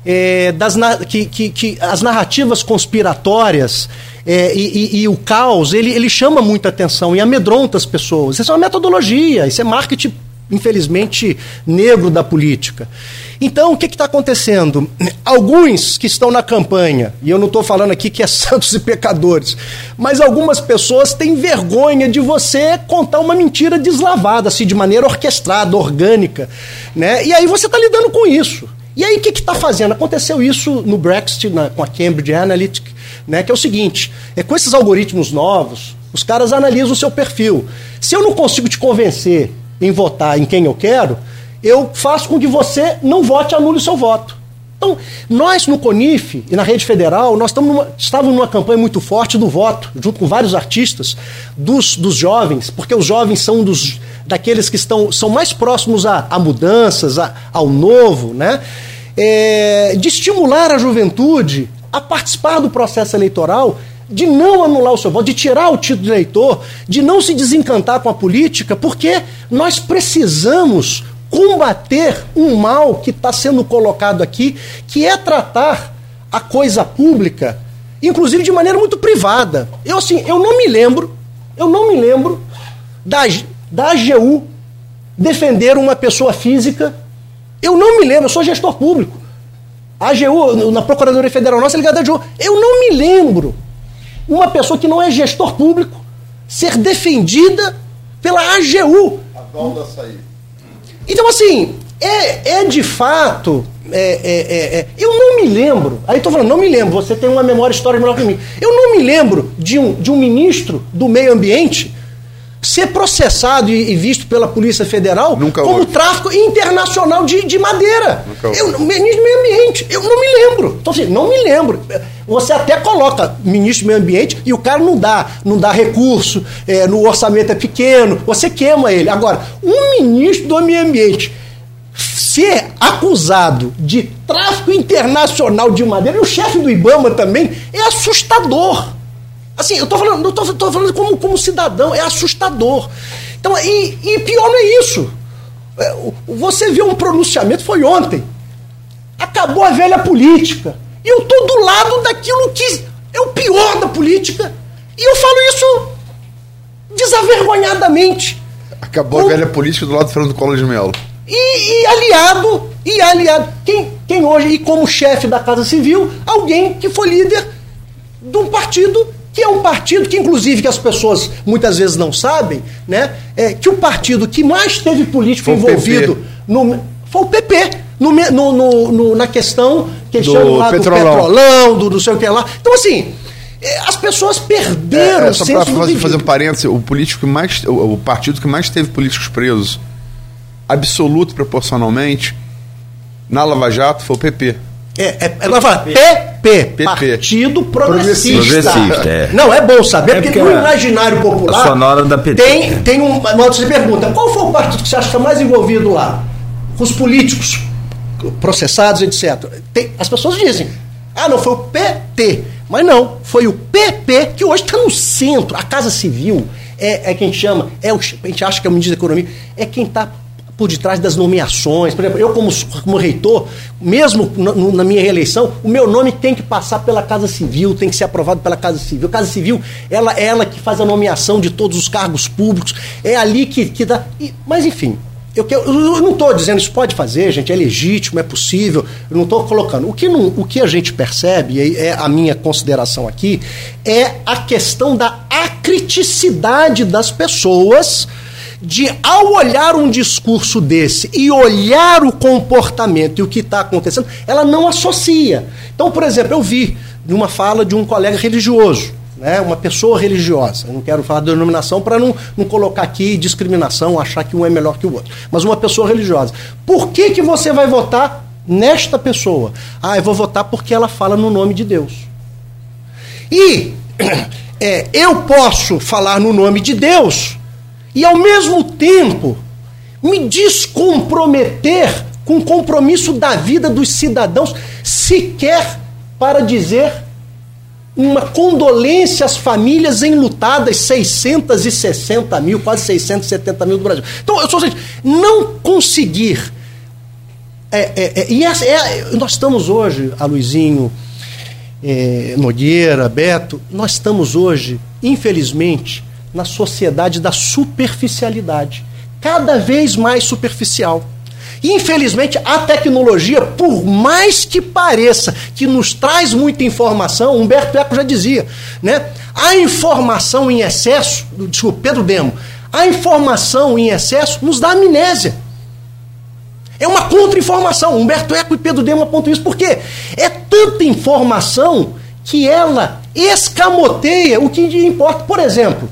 Speaker 3: é, das, que, que, que, as narrativas conspiratórias é, e, e, e, o caos, ele, ele chama muita atenção e amedronta as pessoas. Isso é uma metodologia, isso é marketing infelizmente, negro da política. Então, o que está acontecendo? Alguns que estão na campanha, e eu não estou falando aqui que é santos e pecadores, mas algumas pessoas têm vergonha de você contar uma mentira deslavada, assim, de maneira orquestrada, orgânica. Né? E aí você está lidando com isso. E aí o que está fazendo? Aconteceu isso no Brexit, na, com a Cambridge Analytica, né? que é o seguinte: é com esses algoritmos novos, os caras analisam o seu perfil. Se eu não consigo te convencer em votar em quem eu quero, eu faço com que você não vote e anule o seu voto. Então, nós no CONIF e na rede federal, nós numa, estávamos numa campanha muito forte do voto, junto com vários artistas, dos, dos jovens, porque os jovens são dos, daqueles que estão, são mais próximos a, a mudanças, a, ao novo, né? É, de estimular a juventude a participar do processo eleitoral de não anular o seu voto, de tirar o título de eleitor, de não se desencantar com a política, porque nós precisamos combater um mal que está sendo colocado aqui, que é tratar a coisa pública, inclusive de maneira muito privada. Eu assim, eu não me lembro, eu não me lembro da, da AGU defender uma pessoa física. Eu não me lembro, eu sou gestor público. A AGU, na Procuradoria Federal Nossa, é ligada à AGU. Eu não me lembro uma pessoa que não é gestor público ser defendida pela AGU. Então, assim, é, é de fato. É, é, é, é, eu não me lembro, aí estou falando, não me lembro, você tem uma memória histórica melhor que mim. Eu não me lembro de um, de um ministro do meio ambiente ser processado e, visto pela Polícia Federal Nunca como houve. tráfico internacional de, de madeira. eu, ministro do Meio Ambiente, eu não me lembro. Então, assim, não me lembro. Você até coloca ministro do Meio Ambiente e o cara não dá, não dá recurso, é, no orçamento é pequeno, você queima ele. Agora, um ministro do Meio Ambiente ser acusado de tráfico internacional de madeira, e o chefe do Ibama também, é assustador. Assim, eu tô falando, eu tô, tô falando como, como cidadão, é assustador. Então, e, e pior não é isso. É, você viu um pronunciamento, foi ontem. Acabou a velha política. E eu tô do lado daquilo que é o pior da política. E eu falo isso desavergonhadamente.
Speaker 4: Acabou a velha política do lado do Fernando Collor de Mello.
Speaker 3: E, e, aliado, e aliado. Quem, quem hoje, e como chefe da Casa Civil, alguém que foi líder de um partido que é um partido que, inclusive, que as pessoas muitas vezes não sabem, né? É, que o partido que mais teve político envolvido no, foi o PP. No, no, no, na questão que do chamam lá petrolão. do petrolão, do não sei o que lá. Então, assim, é, as pessoas perderam é, é
Speaker 4: só para fazer, fazer um parênteses, o político mais, o, o partido que mais teve políticos presos, absoluto proporcionalmente, na Lava Jato foi o PP.
Speaker 3: É, é, ela fala PP, Partido Progressista. Progressista é. Não, é bom saber, é porque, porque no imaginário popular.
Speaker 2: A sonora da PT.
Speaker 3: Tem, tem um. Você pergunta, qual foi o partido que você acha que está mais envolvido lá? Os políticos processados, etc. Tem, as pessoas dizem, ah, não, foi o PT. Mas não, foi o PP que hoje está no centro. A Casa Civil é, é quem chama, é o, a gente acha que é o ministro da Economia, é quem está por detrás das nomeações. Por exemplo, eu, como, como reitor, mesmo na minha reeleição, o meu nome tem que passar pela Casa Civil, tem que ser aprovado pela Casa Civil. A Casa Civil, ela é ela que faz a nomeação de todos os cargos públicos, é ali que, que dá. E, mas, enfim. Eu, eu, eu não estou dizendo isso pode fazer, gente, é legítimo, é possível, eu não estou colocando. O que, não, o que a gente percebe, e é a minha consideração aqui, é a questão da acriticidade das pessoas de, ao olhar um discurso desse e olhar o comportamento e o que está acontecendo, ela não associa. Então, por exemplo, eu vi numa fala de um colega religioso, né, uma pessoa religiosa, não quero falar de denominação para não, não colocar aqui discriminação, achar que um é melhor que o outro, mas uma pessoa religiosa. Por que, que você vai votar nesta pessoa? Ah, eu vou votar porque ela fala no nome de Deus. E é, eu posso falar no nome de Deus e ao mesmo tempo me descomprometer com compromisso da vida dos cidadãos, sequer para dizer uma condolência às famílias enlutadas, 660 mil, quase 670 mil do Brasil. Então, eu sou gente, não conseguir. É, é, é, e essa, é, nós estamos hoje, Aluizinho, é, Nogueira, Beto, nós estamos hoje, infelizmente, na sociedade da superficialidade. Cada vez mais superficial. Infelizmente, a tecnologia, por mais que pareça que nos traz muita informação, Humberto Eco já dizia, né? A informação em excesso, desculpa, Pedro Demo, a informação em excesso nos dá amnésia. É uma contra-informação. Humberto Eco e Pedro Demo apontam isso. Por quê? É tanta informação que ela escamoteia o que importa. Por exemplo,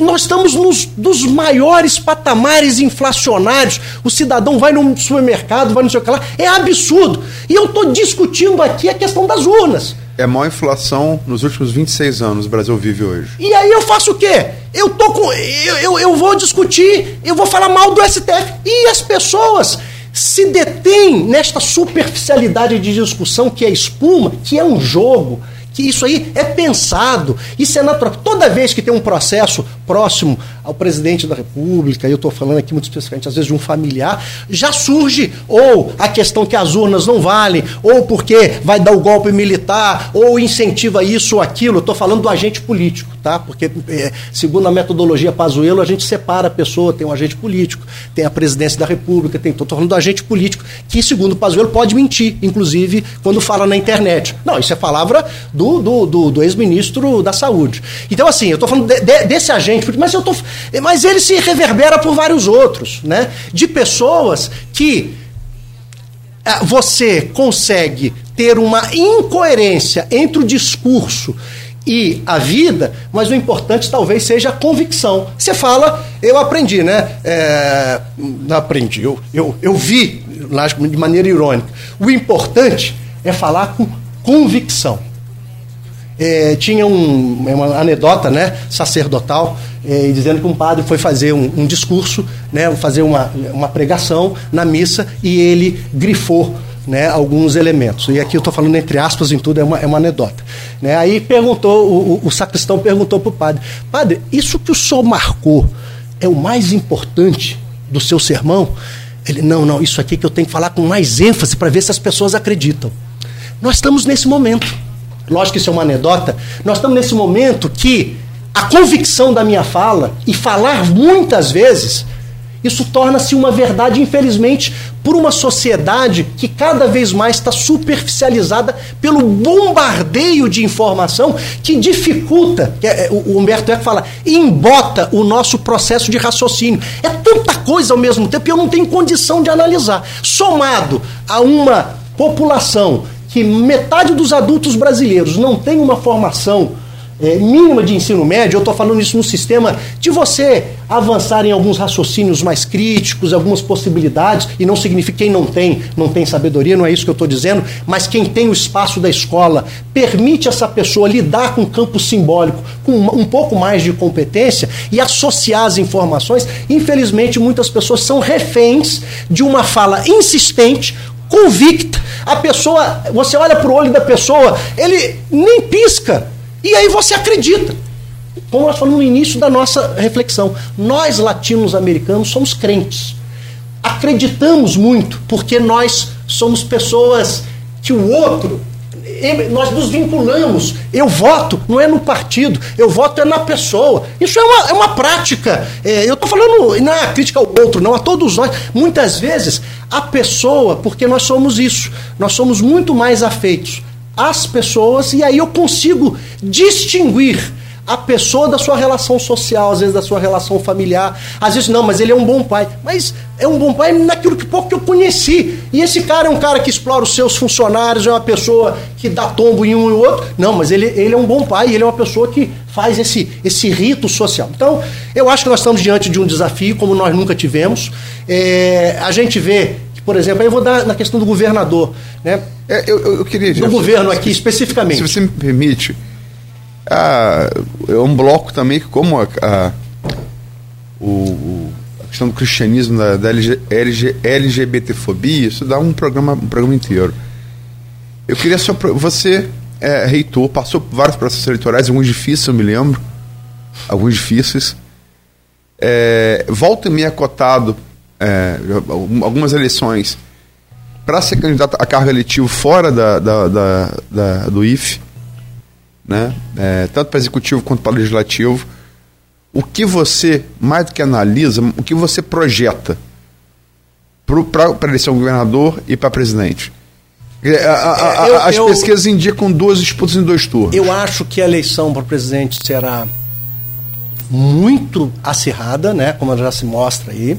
Speaker 3: nós estamos nos dos maiores patamares inflacionários. O cidadão vai no supermercado, vai no seu que lá. É absurdo. E eu estou discutindo aqui a questão das urnas.
Speaker 4: É a maior inflação nos últimos 26 anos o Brasil vive hoje.
Speaker 3: E aí eu faço o quê? Eu tô com. Eu, eu, eu vou discutir, eu vou falar mal do STF. E as pessoas se detêm nesta superficialidade de discussão que é espuma, que é um jogo que isso aí é pensado, isso é natural. Toda vez que tem um processo próximo ao presidente da República, eu estou falando aqui muito especificamente, às vezes, de um familiar, já surge ou a questão que as urnas não valem, ou porque vai dar o golpe militar, ou incentiva isso ou aquilo. Estou falando do agente político, tá? Porque, é, segundo a metodologia Pazuello, a gente separa a pessoa, tem um agente político, tem a presidência da República, tem. Estou falando do agente político, que, segundo o Pazuello, pode mentir, inclusive, quando fala na internet. Não, isso é palavra do do, do, do, ex-ministro da Saúde. Então, assim, eu estou falando de, de, desse agente, mas, eu tô, mas ele se reverbera por vários outros, né? De pessoas que ah, você consegue ter uma incoerência entre o discurso e a vida, mas o importante talvez seja a convicção. Você fala, eu aprendi, né? É, aprendi, eu, eu, eu vi de maneira irônica. O importante é falar com convicção é, tinha um, uma anedota né, sacerdotal é, dizendo que um padre foi fazer um, um, discurso, né, fazer uma, uma pregação na missa e ele grifou né, alguns elementos. E aqui eu estou falando entre aspas em tudo, é uma, é uma anedota. Né? Aí perguntou, o, o sacristão perguntou para o padre: Padre, isso que o senhor marcou é o mais importante do seu sermão? Ele, não, não, isso aqui que eu tenho que falar com mais ênfase para ver se as pessoas acreditam. Nós estamos nesse momento lógico que isso é uma anedota, nós estamos nesse momento que a convicção da minha fala e falar muitas vezes, isso torna-se uma verdade, infelizmente, por uma sociedade que cada vez mais está superficializada pelo bombardeio de informação que dificulta, que é, o Humberto Eco fala, embota o nosso processo de raciocínio. É tanta coisa ao mesmo tempo e eu não tenho condição de analisar. Somado a uma população que metade dos adultos brasileiros não tem uma formação é, mínima de ensino médio, eu estou falando isso no sistema de você avançar em alguns raciocínios mais críticos, algumas possibilidades, e não significa quem não tem, não tem sabedoria, não é isso que eu estou dizendo, mas quem tem o espaço da escola permite essa pessoa lidar com o campo simbólico com um pouco mais de competência e associar as informações. Infelizmente, muitas pessoas são reféns de uma fala insistente, convicta. A pessoa, você olha para o olho da pessoa, ele nem pisca. E aí você acredita. Como nós falamos no início da nossa reflexão, nós latinos-americanos somos crentes. Acreditamos muito porque nós somos pessoas que o outro nós nos vinculamos. Eu voto, não é no partido, eu voto é na pessoa. Isso é uma, é uma prática. É, eu estou falando, não é crítica ao outro, não, a todos nós. Muitas vezes, a pessoa, porque nós somos isso, nós somos muito mais afeitos às pessoas, e aí eu consigo distinguir a pessoa da sua relação social, às vezes da sua relação familiar. Às vezes, não, mas ele é um bom pai. Mas é um bom pai naquilo que pouco que eu conheci. E esse cara é um cara que explora os seus funcionários, é uma pessoa que dá tombo em um e outro. Não, mas ele, ele é um bom pai, ele é uma pessoa que faz esse, esse rito social. Então, eu acho que nós estamos diante de um desafio como nós nunca tivemos. É, a gente vê por exemplo, aí eu vou dar na questão do governador. Né?
Speaker 4: É, eu, eu queria.
Speaker 3: Do governo aqui, especificamente.
Speaker 4: Se você me permite é um bloco também que, como a, a o, questão do cristianismo, da, da LG, LG, LGBTfobia, isso dá um programa, um programa inteiro. Eu queria só. Você é reitor, passou por vários processos eleitorais, alguns difíceis, eu me lembro. Alguns difíceis. É, volta e meia cotado é, algumas eleições para ser candidato a cargo eletivo fora da, da, da, da do IFE, né? É, tanto para executivo quanto para legislativo. O que você, mais do que analisa, o que você projeta para a eleição governador e para presidente? É, a, a, a, eu, as eu, pesquisas indicam duas disputas em dois turnos.
Speaker 3: Eu acho que a eleição para presidente será muito acirrada, né, como já se mostra aí,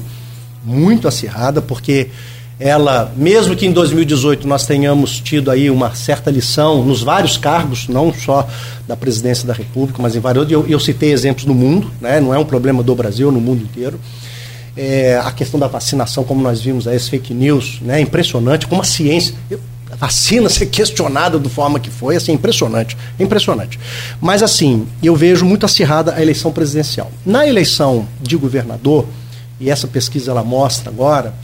Speaker 3: muito acirrada, porque ela, mesmo que em 2018 nós tenhamos tido aí uma certa lição nos vários cargos, não só da presidência da República, mas em vários, eu, eu citei exemplos no mundo, né, não é um problema do Brasil, no mundo inteiro. É, a questão da vacinação, como nós vimos aí, as fake news, né, impressionante, como a ciência. Eu, a vacina ser questionada da forma que foi, assim, impressionante, impressionante. Mas assim, eu vejo muito acirrada a eleição presidencial. Na eleição de governador, e essa pesquisa ela mostra agora,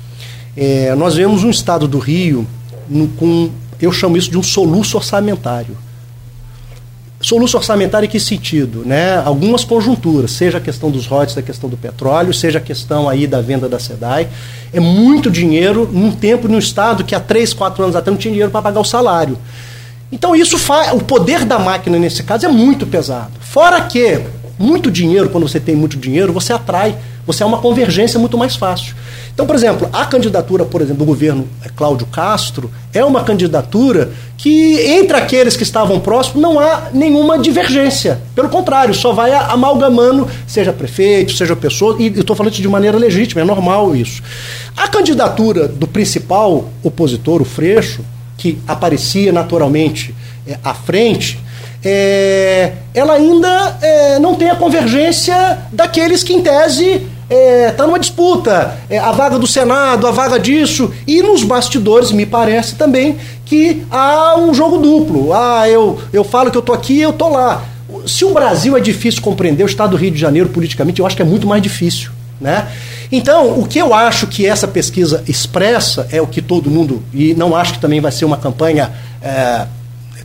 Speaker 3: é, nós vemos um estado do Rio no, com, eu chamo isso de um soluço orçamentário. Soluço orçamentário em que sentido? Né? Algumas conjunturas, seja a questão dos royalties, da questão do petróleo, seja a questão aí da venda da SEDAI. É muito dinheiro num tempo, num Estado que há três, quatro anos atrás não tinha dinheiro para pagar o salário. Então isso faz. O poder da máquina nesse caso é muito pesado. Fora que muito dinheiro, quando você tem muito dinheiro, você atrai, você é uma convergência muito mais fácil. Então, por exemplo, a candidatura, por exemplo, do governo é, Cláudio Castro é uma candidatura que, entre aqueles que estavam próximos, não há nenhuma divergência. Pelo contrário, só vai amalgamando, seja prefeito, seja pessoa, e estou falando de maneira legítima, é normal isso. A candidatura do principal opositor, o Freixo, que aparecia naturalmente é, à frente, é, ela ainda é, não tem a convergência daqueles que, em tese, é, tá numa disputa, é, a vaga do Senado, a vaga disso, e nos bastidores me parece também que há um jogo duplo. Ah, eu, eu falo que eu estou aqui eu estou lá. Se o Brasil é difícil compreender, o Estado do Rio de Janeiro politicamente, eu acho que é muito mais difícil. Né? Então, o que eu acho que essa pesquisa expressa é o que todo mundo, e não acho que também vai ser uma campanha. É,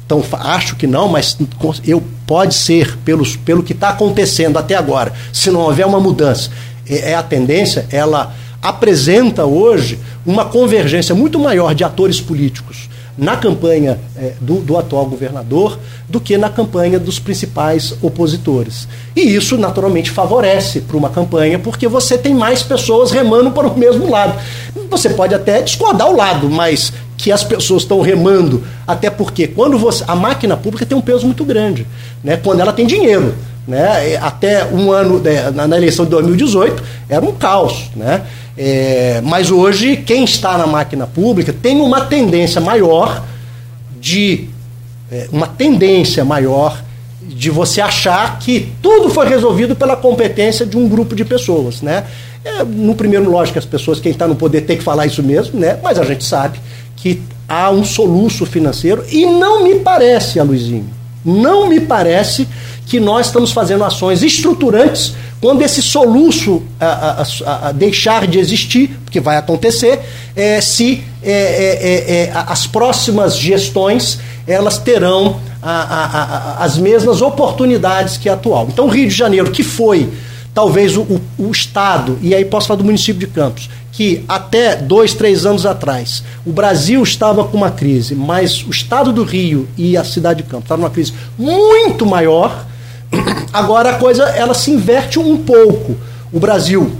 Speaker 3: então, acho que não, mas eu pode ser pelos, pelo que está acontecendo até agora, se não houver uma mudança é, é a tendência, ela apresenta hoje uma convergência muito maior de atores políticos na campanha é, do, do, atual governador do que na campanha dos principais opositores. E isso, naturalmente, favorece para uma campanha, porque você tem mais pessoas remando para o mesmo lado. Você pode até discordar o lado, mas que as pessoas estão remando, até porque quando você. A máquina pública tem um peso muito grande, né? quando ela tem dinheiro. Né? Até um ano né, na eleição de 2018 era um caos. Né? É, mas hoje, quem está na máquina pública tem uma tendência maior de. É, uma tendência maior de você achar que tudo foi resolvido pela competência de um grupo de pessoas. Né? É, no primeiro, lógico, as pessoas, quem está no poder tem que falar isso mesmo, né? mas a gente sabe que há um soluço financeiro e não me parece, Luizinho, não me parece que nós estamos fazendo ações estruturantes quando esse soluço a, a, a deixar de existir, porque vai acontecer, é, se é, é, é, é as próximas gestões elas terão as mesmas oportunidades que a atual. Então, Rio de Janeiro, que foi talvez o, o, o Estado, e aí posso falar do município de Campos, que até dois, três anos atrás o Brasil estava com uma crise, mas o Estado do Rio e a cidade de Campos estavam numa crise muito maior Agora a coisa ela se inverte um pouco. O Brasil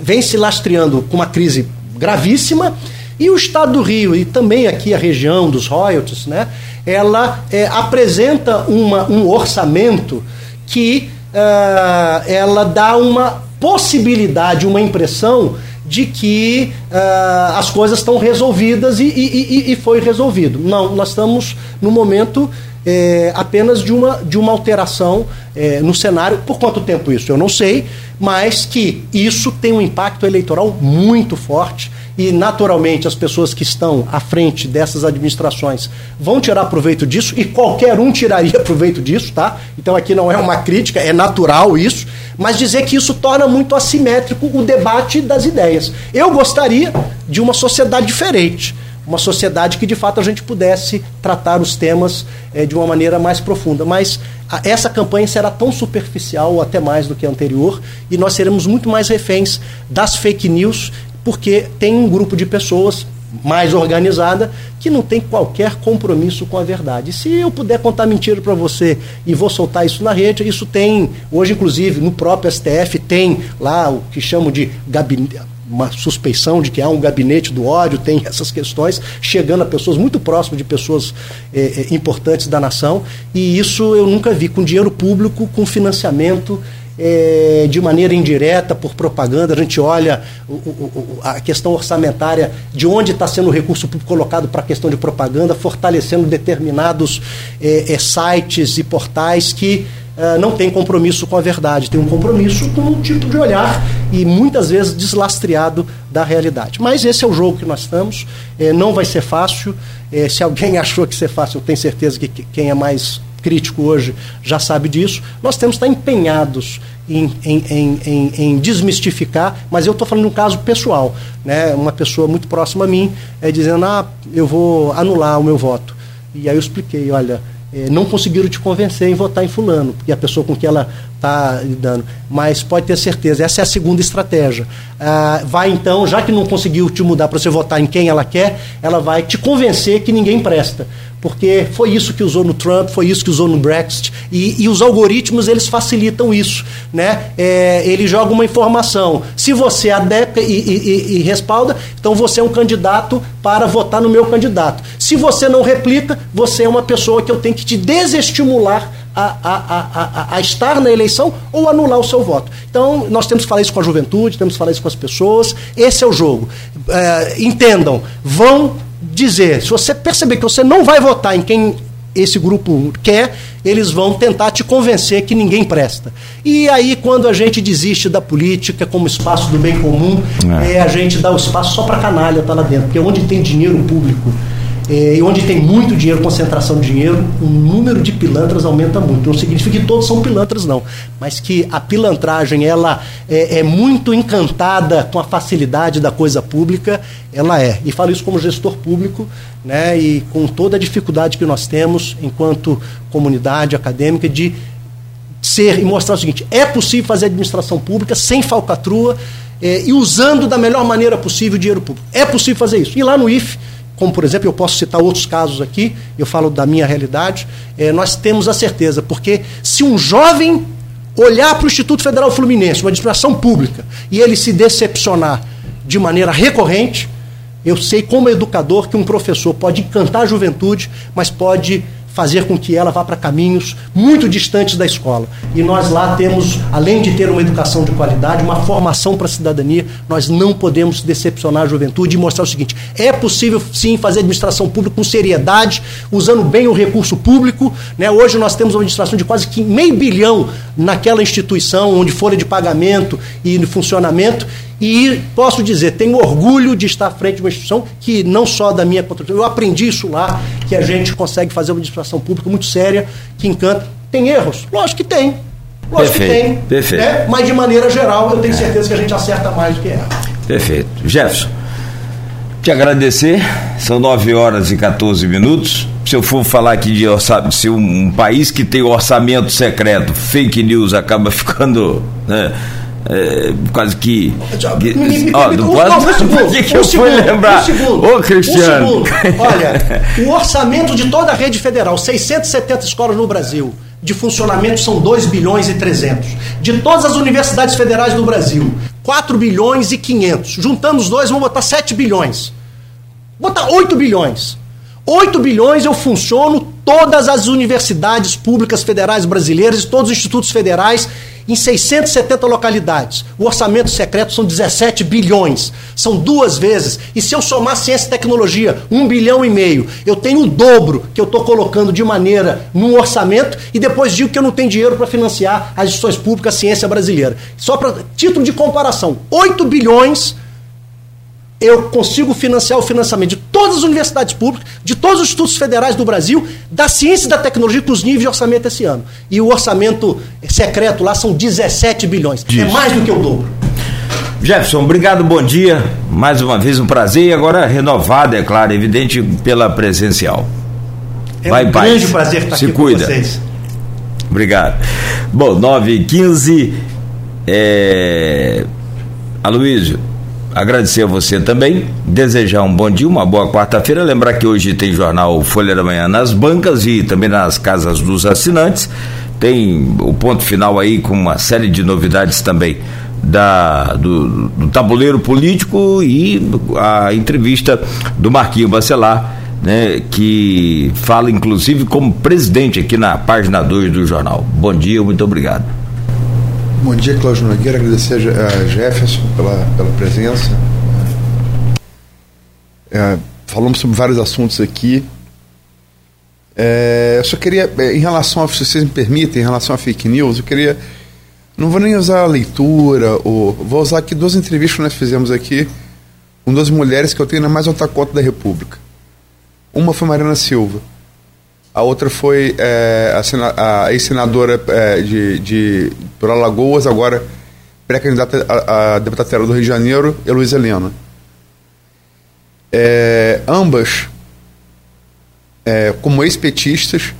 Speaker 3: vem se lastreando com uma crise gravíssima e o Estado do Rio e também aqui a região dos royalties, né, ela é, apresenta uma, um orçamento que uh, ela dá uma possibilidade, uma impressão de que uh, as coisas estão resolvidas e, e, e, e foi resolvido. Não, nós estamos no momento é, apenas de uma, de uma alteração é, no cenário. Por quanto tempo isso? Eu não sei, mas que isso tem um impacto eleitoral muito forte e naturalmente as pessoas que estão à frente dessas administrações vão tirar proveito disso e qualquer um tiraria proveito disso, tá? Então aqui não é uma crítica, é natural isso, mas dizer que isso torna muito assimétrico o debate das ideias. Eu gostaria de uma sociedade diferente uma sociedade que de fato a gente pudesse tratar os temas é, de uma maneira mais profunda. Mas a, essa campanha será tão superficial, ou até mais do que a anterior, e nós seremos muito mais reféns das fake news, porque tem um grupo de pessoas mais organizada que não tem qualquer compromisso com a verdade. Se eu puder contar mentira para você e vou soltar isso na rede, isso tem, hoje inclusive no próprio STF tem lá o que chamam de gabinete uma suspeição de que há um gabinete do ódio, tem essas questões chegando a pessoas muito próximas de pessoas eh, eh, importantes da nação, e isso eu nunca vi com dinheiro público, com financiamento. Eh, de maneira indireta, por propaganda, a gente olha o, o, a questão orçamentária, de onde está sendo o recurso público colocado para a questão de propaganda, fortalecendo determinados sites e portais que uh, não tem compromisso com a verdade, tem um compromisso com um tipo de olhar e muitas vezes deslastreado da realidade. Mas esse é o jogo que nós estamos, eh, não vai ser fácil. Eh, se alguém achou que ser fácil, eu tenho certeza que quem é mais crítico hoje já sabe disso. Nós temos que estar empenhados em, em, em, em desmistificar, mas eu estou falando de um caso pessoal. Né? Uma pessoa muito próxima a mim é dizendo: ah, eu vou anular o meu voto. E aí eu expliquei: olha, é, não conseguiram te convencer em votar em fulano, porque a pessoa com que ela está lidando. Mas pode ter certeza, essa é a segunda estratégia. Ah, vai então, já que não conseguiu te mudar para você votar em quem ela quer, ela vai te convencer que ninguém presta porque foi isso que usou no Trump, foi isso que usou no Brexit, e, e os algoritmos eles facilitam isso, né? É, ele joga uma informação, se você adepta e, e, e, respalda, então você é um candidato para votar no meu candidato. Se você não replica, você é uma pessoa que eu tenho que te desestimular a, a, a, a, estar na eleição ou anular o seu voto. Então, nós temos que falar isso com a juventude, temos que falar isso com as pessoas. Esse é o jogo. É, entendam, vão dizer, se você perceber que você não vai votar em quem esse grupo quer, eles vão tentar te convencer que ninguém presta. E aí, quando a gente desiste da política como espaço do bem comum, é. É, a gente dá o espaço só para canalha estar tá lá dentro. Porque onde tem dinheiro público é, e onde tem muito dinheiro, concentração de dinheiro, o número de pilantras aumenta muito. Não significa que todos são pilantras, não, mas que a pilantragem ela é, é muito encantada com a facilidade da coisa pública, ela é. E falo isso como gestor público, né, e com toda a dificuldade que nós temos enquanto comunidade acadêmica de ser e mostrar o seguinte: é possível fazer administração pública sem falcatrua é, e usando da melhor maneira possível o dinheiro público. É possível fazer isso. E lá no IFE como por exemplo, eu posso citar outros casos aqui, eu falo da minha realidade, é, nós temos a certeza, porque se um jovem olhar para o Instituto Federal Fluminense, uma administração pública, e ele se decepcionar de maneira recorrente, eu sei como educador que um professor pode encantar a juventude, mas pode fazer com que ela vá para caminhos muito distantes da escola. E nós lá temos, além de ter uma educação de qualidade, uma formação para a cidadania, nós não podemos decepcionar a juventude e mostrar o seguinte: é possível sim fazer administração pública com seriedade, usando bem o recurso público. Né? Hoje nós temos uma administração de quase meio bilhão naquela instituição, onde folha de pagamento e funcionamento, e posso dizer, tenho orgulho de estar à frente de uma instituição que não só da minha contribuição, eu aprendi isso lá, que a gente consegue fazer uma administração pública muito séria, que encanta. Tem erros? Lógico que tem. Lógico perfeito, que tem.
Speaker 2: Perfeito.
Speaker 3: Né? Mas de maneira geral, eu tenho certeza que a gente acerta mais do que erra.
Speaker 2: Perfeito. Jefferson, te agradecer. São 9 horas e 14 minutos. Se eu for falar aqui de orçamento, se um, um país que tem orçamento secreto, fake news, acaba ficando. Né, é, quase que.
Speaker 3: ó, não pode. Um segundo, que, que eu fui lembrar? Um segundo, Ô, Cristiano. Um segundo. Olha, o orçamento de toda a rede federal, 670 escolas no Brasil, de funcionamento são 2 bilhões e 300. De todas as universidades federais do Brasil, 4 bilhões e 500. Juntando os dois, vamos botar 7 bilhões. Botar 8 bilhões. 8 bilhões eu funciono todas as universidades públicas federais brasileiras e todos os institutos federais em 670 localidades. O orçamento secreto são 17 bilhões. São duas vezes. E se eu somar ciência e tecnologia, um bilhão e meio, eu tenho o dobro que eu estou colocando de maneira num orçamento e depois digo que eu não tenho dinheiro para financiar as instituições públicas, ciência brasileira. Só para título de comparação, 8 bilhões eu consigo financiar o financiamento de todas as universidades públicas, de todos os institutos federais do Brasil, da ciência e da tecnologia com os níveis de orçamento esse ano. E o orçamento secreto lá são 17 bilhões. É mais do que o dobro.
Speaker 2: Jefferson, obrigado, bom dia. Mais uma vez um prazer e agora renovado, é claro, evidente, pela presencial.
Speaker 3: É Vai, um grande prazer estar
Speaker 2: Se
Speaker 3: aqui
Speaker 2: cuida.
Speaker 3: com vocês.
Speaker 2: Obrigado. Bom, 9 e 15 é... Aloysio, agradecer a você também, desejar um bom dia, uma boa quarta-feira. Lembrar que hoje tem jornal Folha da Manhã nas bancas e também nas casas dos assinantes. Tem o ponto final aí com uma série de novidades também da, do, do tabuleiro político e a entrevista do Marquinho Bacelar. Né, que fala inclusive como presidente aqui na página 2 do jornal. Bom dia, muito obrigado.
Speaker 4: Bom dia, Cláudio Nogueira. Agradecer a Jefferson pela, pela presença. É, falamos sobre vários assuntos aqui. É, eu só queria, é, em relação a, se vocês me permitem, em relação a fake news, eu queria. Não vou nem usar a leitura, ou, vou usar aqui duas entrevistas que nós fizemos aqui com duas mulheres que eu tenho na mais alta conta da República. Uma foi Mariana Silva, a outra foi é, a, a ex-senadora é, de, de, por Alagoas, agora pré-candidata a, a deputada federal do Rio de Janeiro, Heloísa Helena. É, ambas, é, como ex-petistas,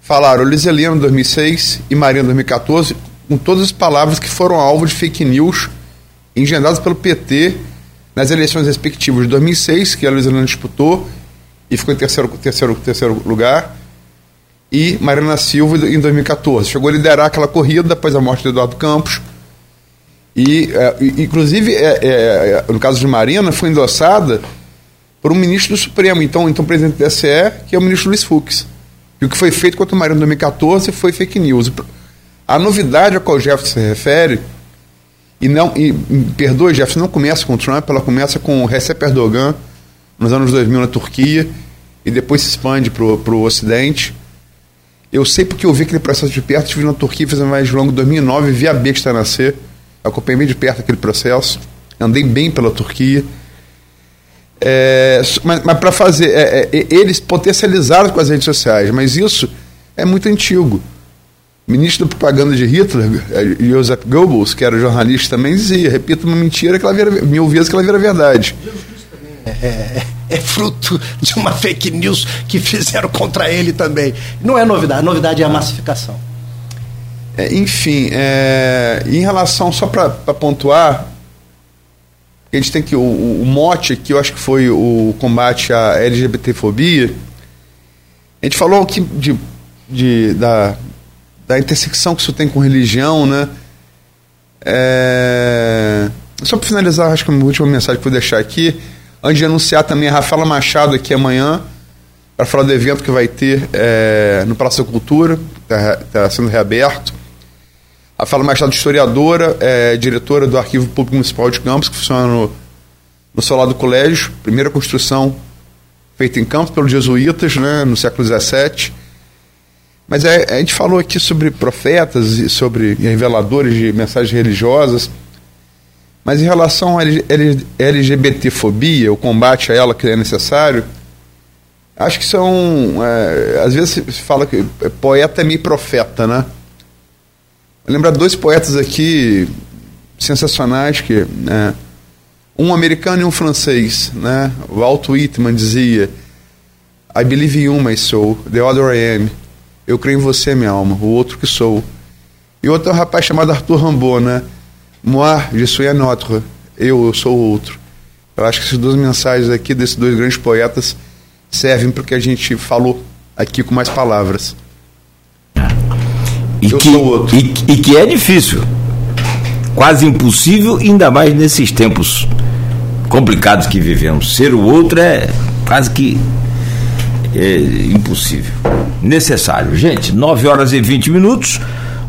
Speaker 4: falaram Heloísa Helena em 2006 e Marina em 2014, com todas as palavras que foram alvo de fake news engendradas pelo PT nas eleições respectivas de 2006, que a Heloísa Helena disputou, e ficou em terceiro, terceiro, terceiro lugar. E Mariana Silva em 2014. Chegou a liderar aquela corrida depois da morte de Eduardo Campos. E, é, inclusive, é, é, no caso de Marina, foi endossada por um ministro do Supremo, então, então presidente do TSE, que é o ministro Luiz Fux. E o que foi feito contra Marina em 2014 foi fake news. A novidade a qual o Jefferson se refere, e não, e, perdoe, Jefferson, não começa com Trump, ela começa com Recep Erdogan, nos anos 2000 na Turquia e depois se expande para o Ocidente. Eu sei porque eu vi aquele processo de perto, estive na Turquia, fiz mais longo em 2009, vi a besta nascer, acompanhei bem de perto aquele processo, andei bem pela Turquia. É, mas, mas para fazer, é, é, eles potencializaram com as redes sociais, mas isso é muito antigo. O ministro da propaganda de Hitler, é, Joseph Goebbels, que era jornalista também, dizia: repita uma mentira que ela vira, mil vezes que ela vira verdade.
Speaker 3: É, é, fruto de uma fake news que fizeram contra ele também. Não é novidade, a novidade é a massificação.
Speaker 4: É, enfim, é, em relação, só para pontuar, a gente tem que. O, o, mote aqui, eu acho que foi o combate à LGBTfobia. A gente falou aqui de, de, da, da intersecção que isso tem com religião, né? É, só para finalizar, acho que a última mensagem que eu vou deixar aqui Antes de anunciar também a Rafaela Machado aqui amanhã, para falar do evento que vai ter é, no Praça da Cultura, está tá sendo reaberto. A Rafaela Machado, historiadora, é, diretora do Arquivo Público Municipal de Campos, que funciona no, no solar do colégio, primeira construção feita em Campos pelos jesuítas, né, no século XVII. Mas é, a gente falou aqui sobre profetas e sobre reveladores de mensagens religiosas. Mas em relação à LGBTfobia, o combate a ela que é necessário, acho que são. É, às vezes se fala que poeta é meio profeta, né? Lembrar dois poetas aqui sensacionais que. Né, um americano e um francês, né? Walt Whitman dizia: I believe in you, my soul, the other I am. Eu creio em você, minha alma, o outro que sou. E outro é um rapaz chamado Arthur Rimbaud, né? Moi, je suis un autre. Eu, eu sou outro. Eu acho que essas duas mensagens aqui desses dois grandes poetas servem para o que a gente falou aqui com mais palavras.
Speaker 2: E eu que, sou outro. E, e que é difícil. Quase impossível, ainda mais nesses tempos complicados que vivemos. Ser o outro é quase que é impossível. Necessário. Gente, 9 horas e 20 minutos.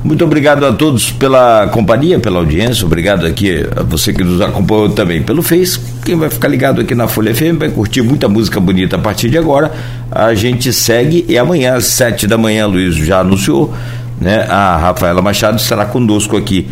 Speaker 2: Muito obrigado a todos pela companhia, pela audiência. Obrigado aqui a você que nos acompanhou também pelo Face. Quem vai ficar ligado aqui na Folha FM vai curtir muita música bonita a partir de agora. A gente segue e amanhã às sete da manhã, Luiz já anunciou, né? A Rafaela Machado estará conosco aqui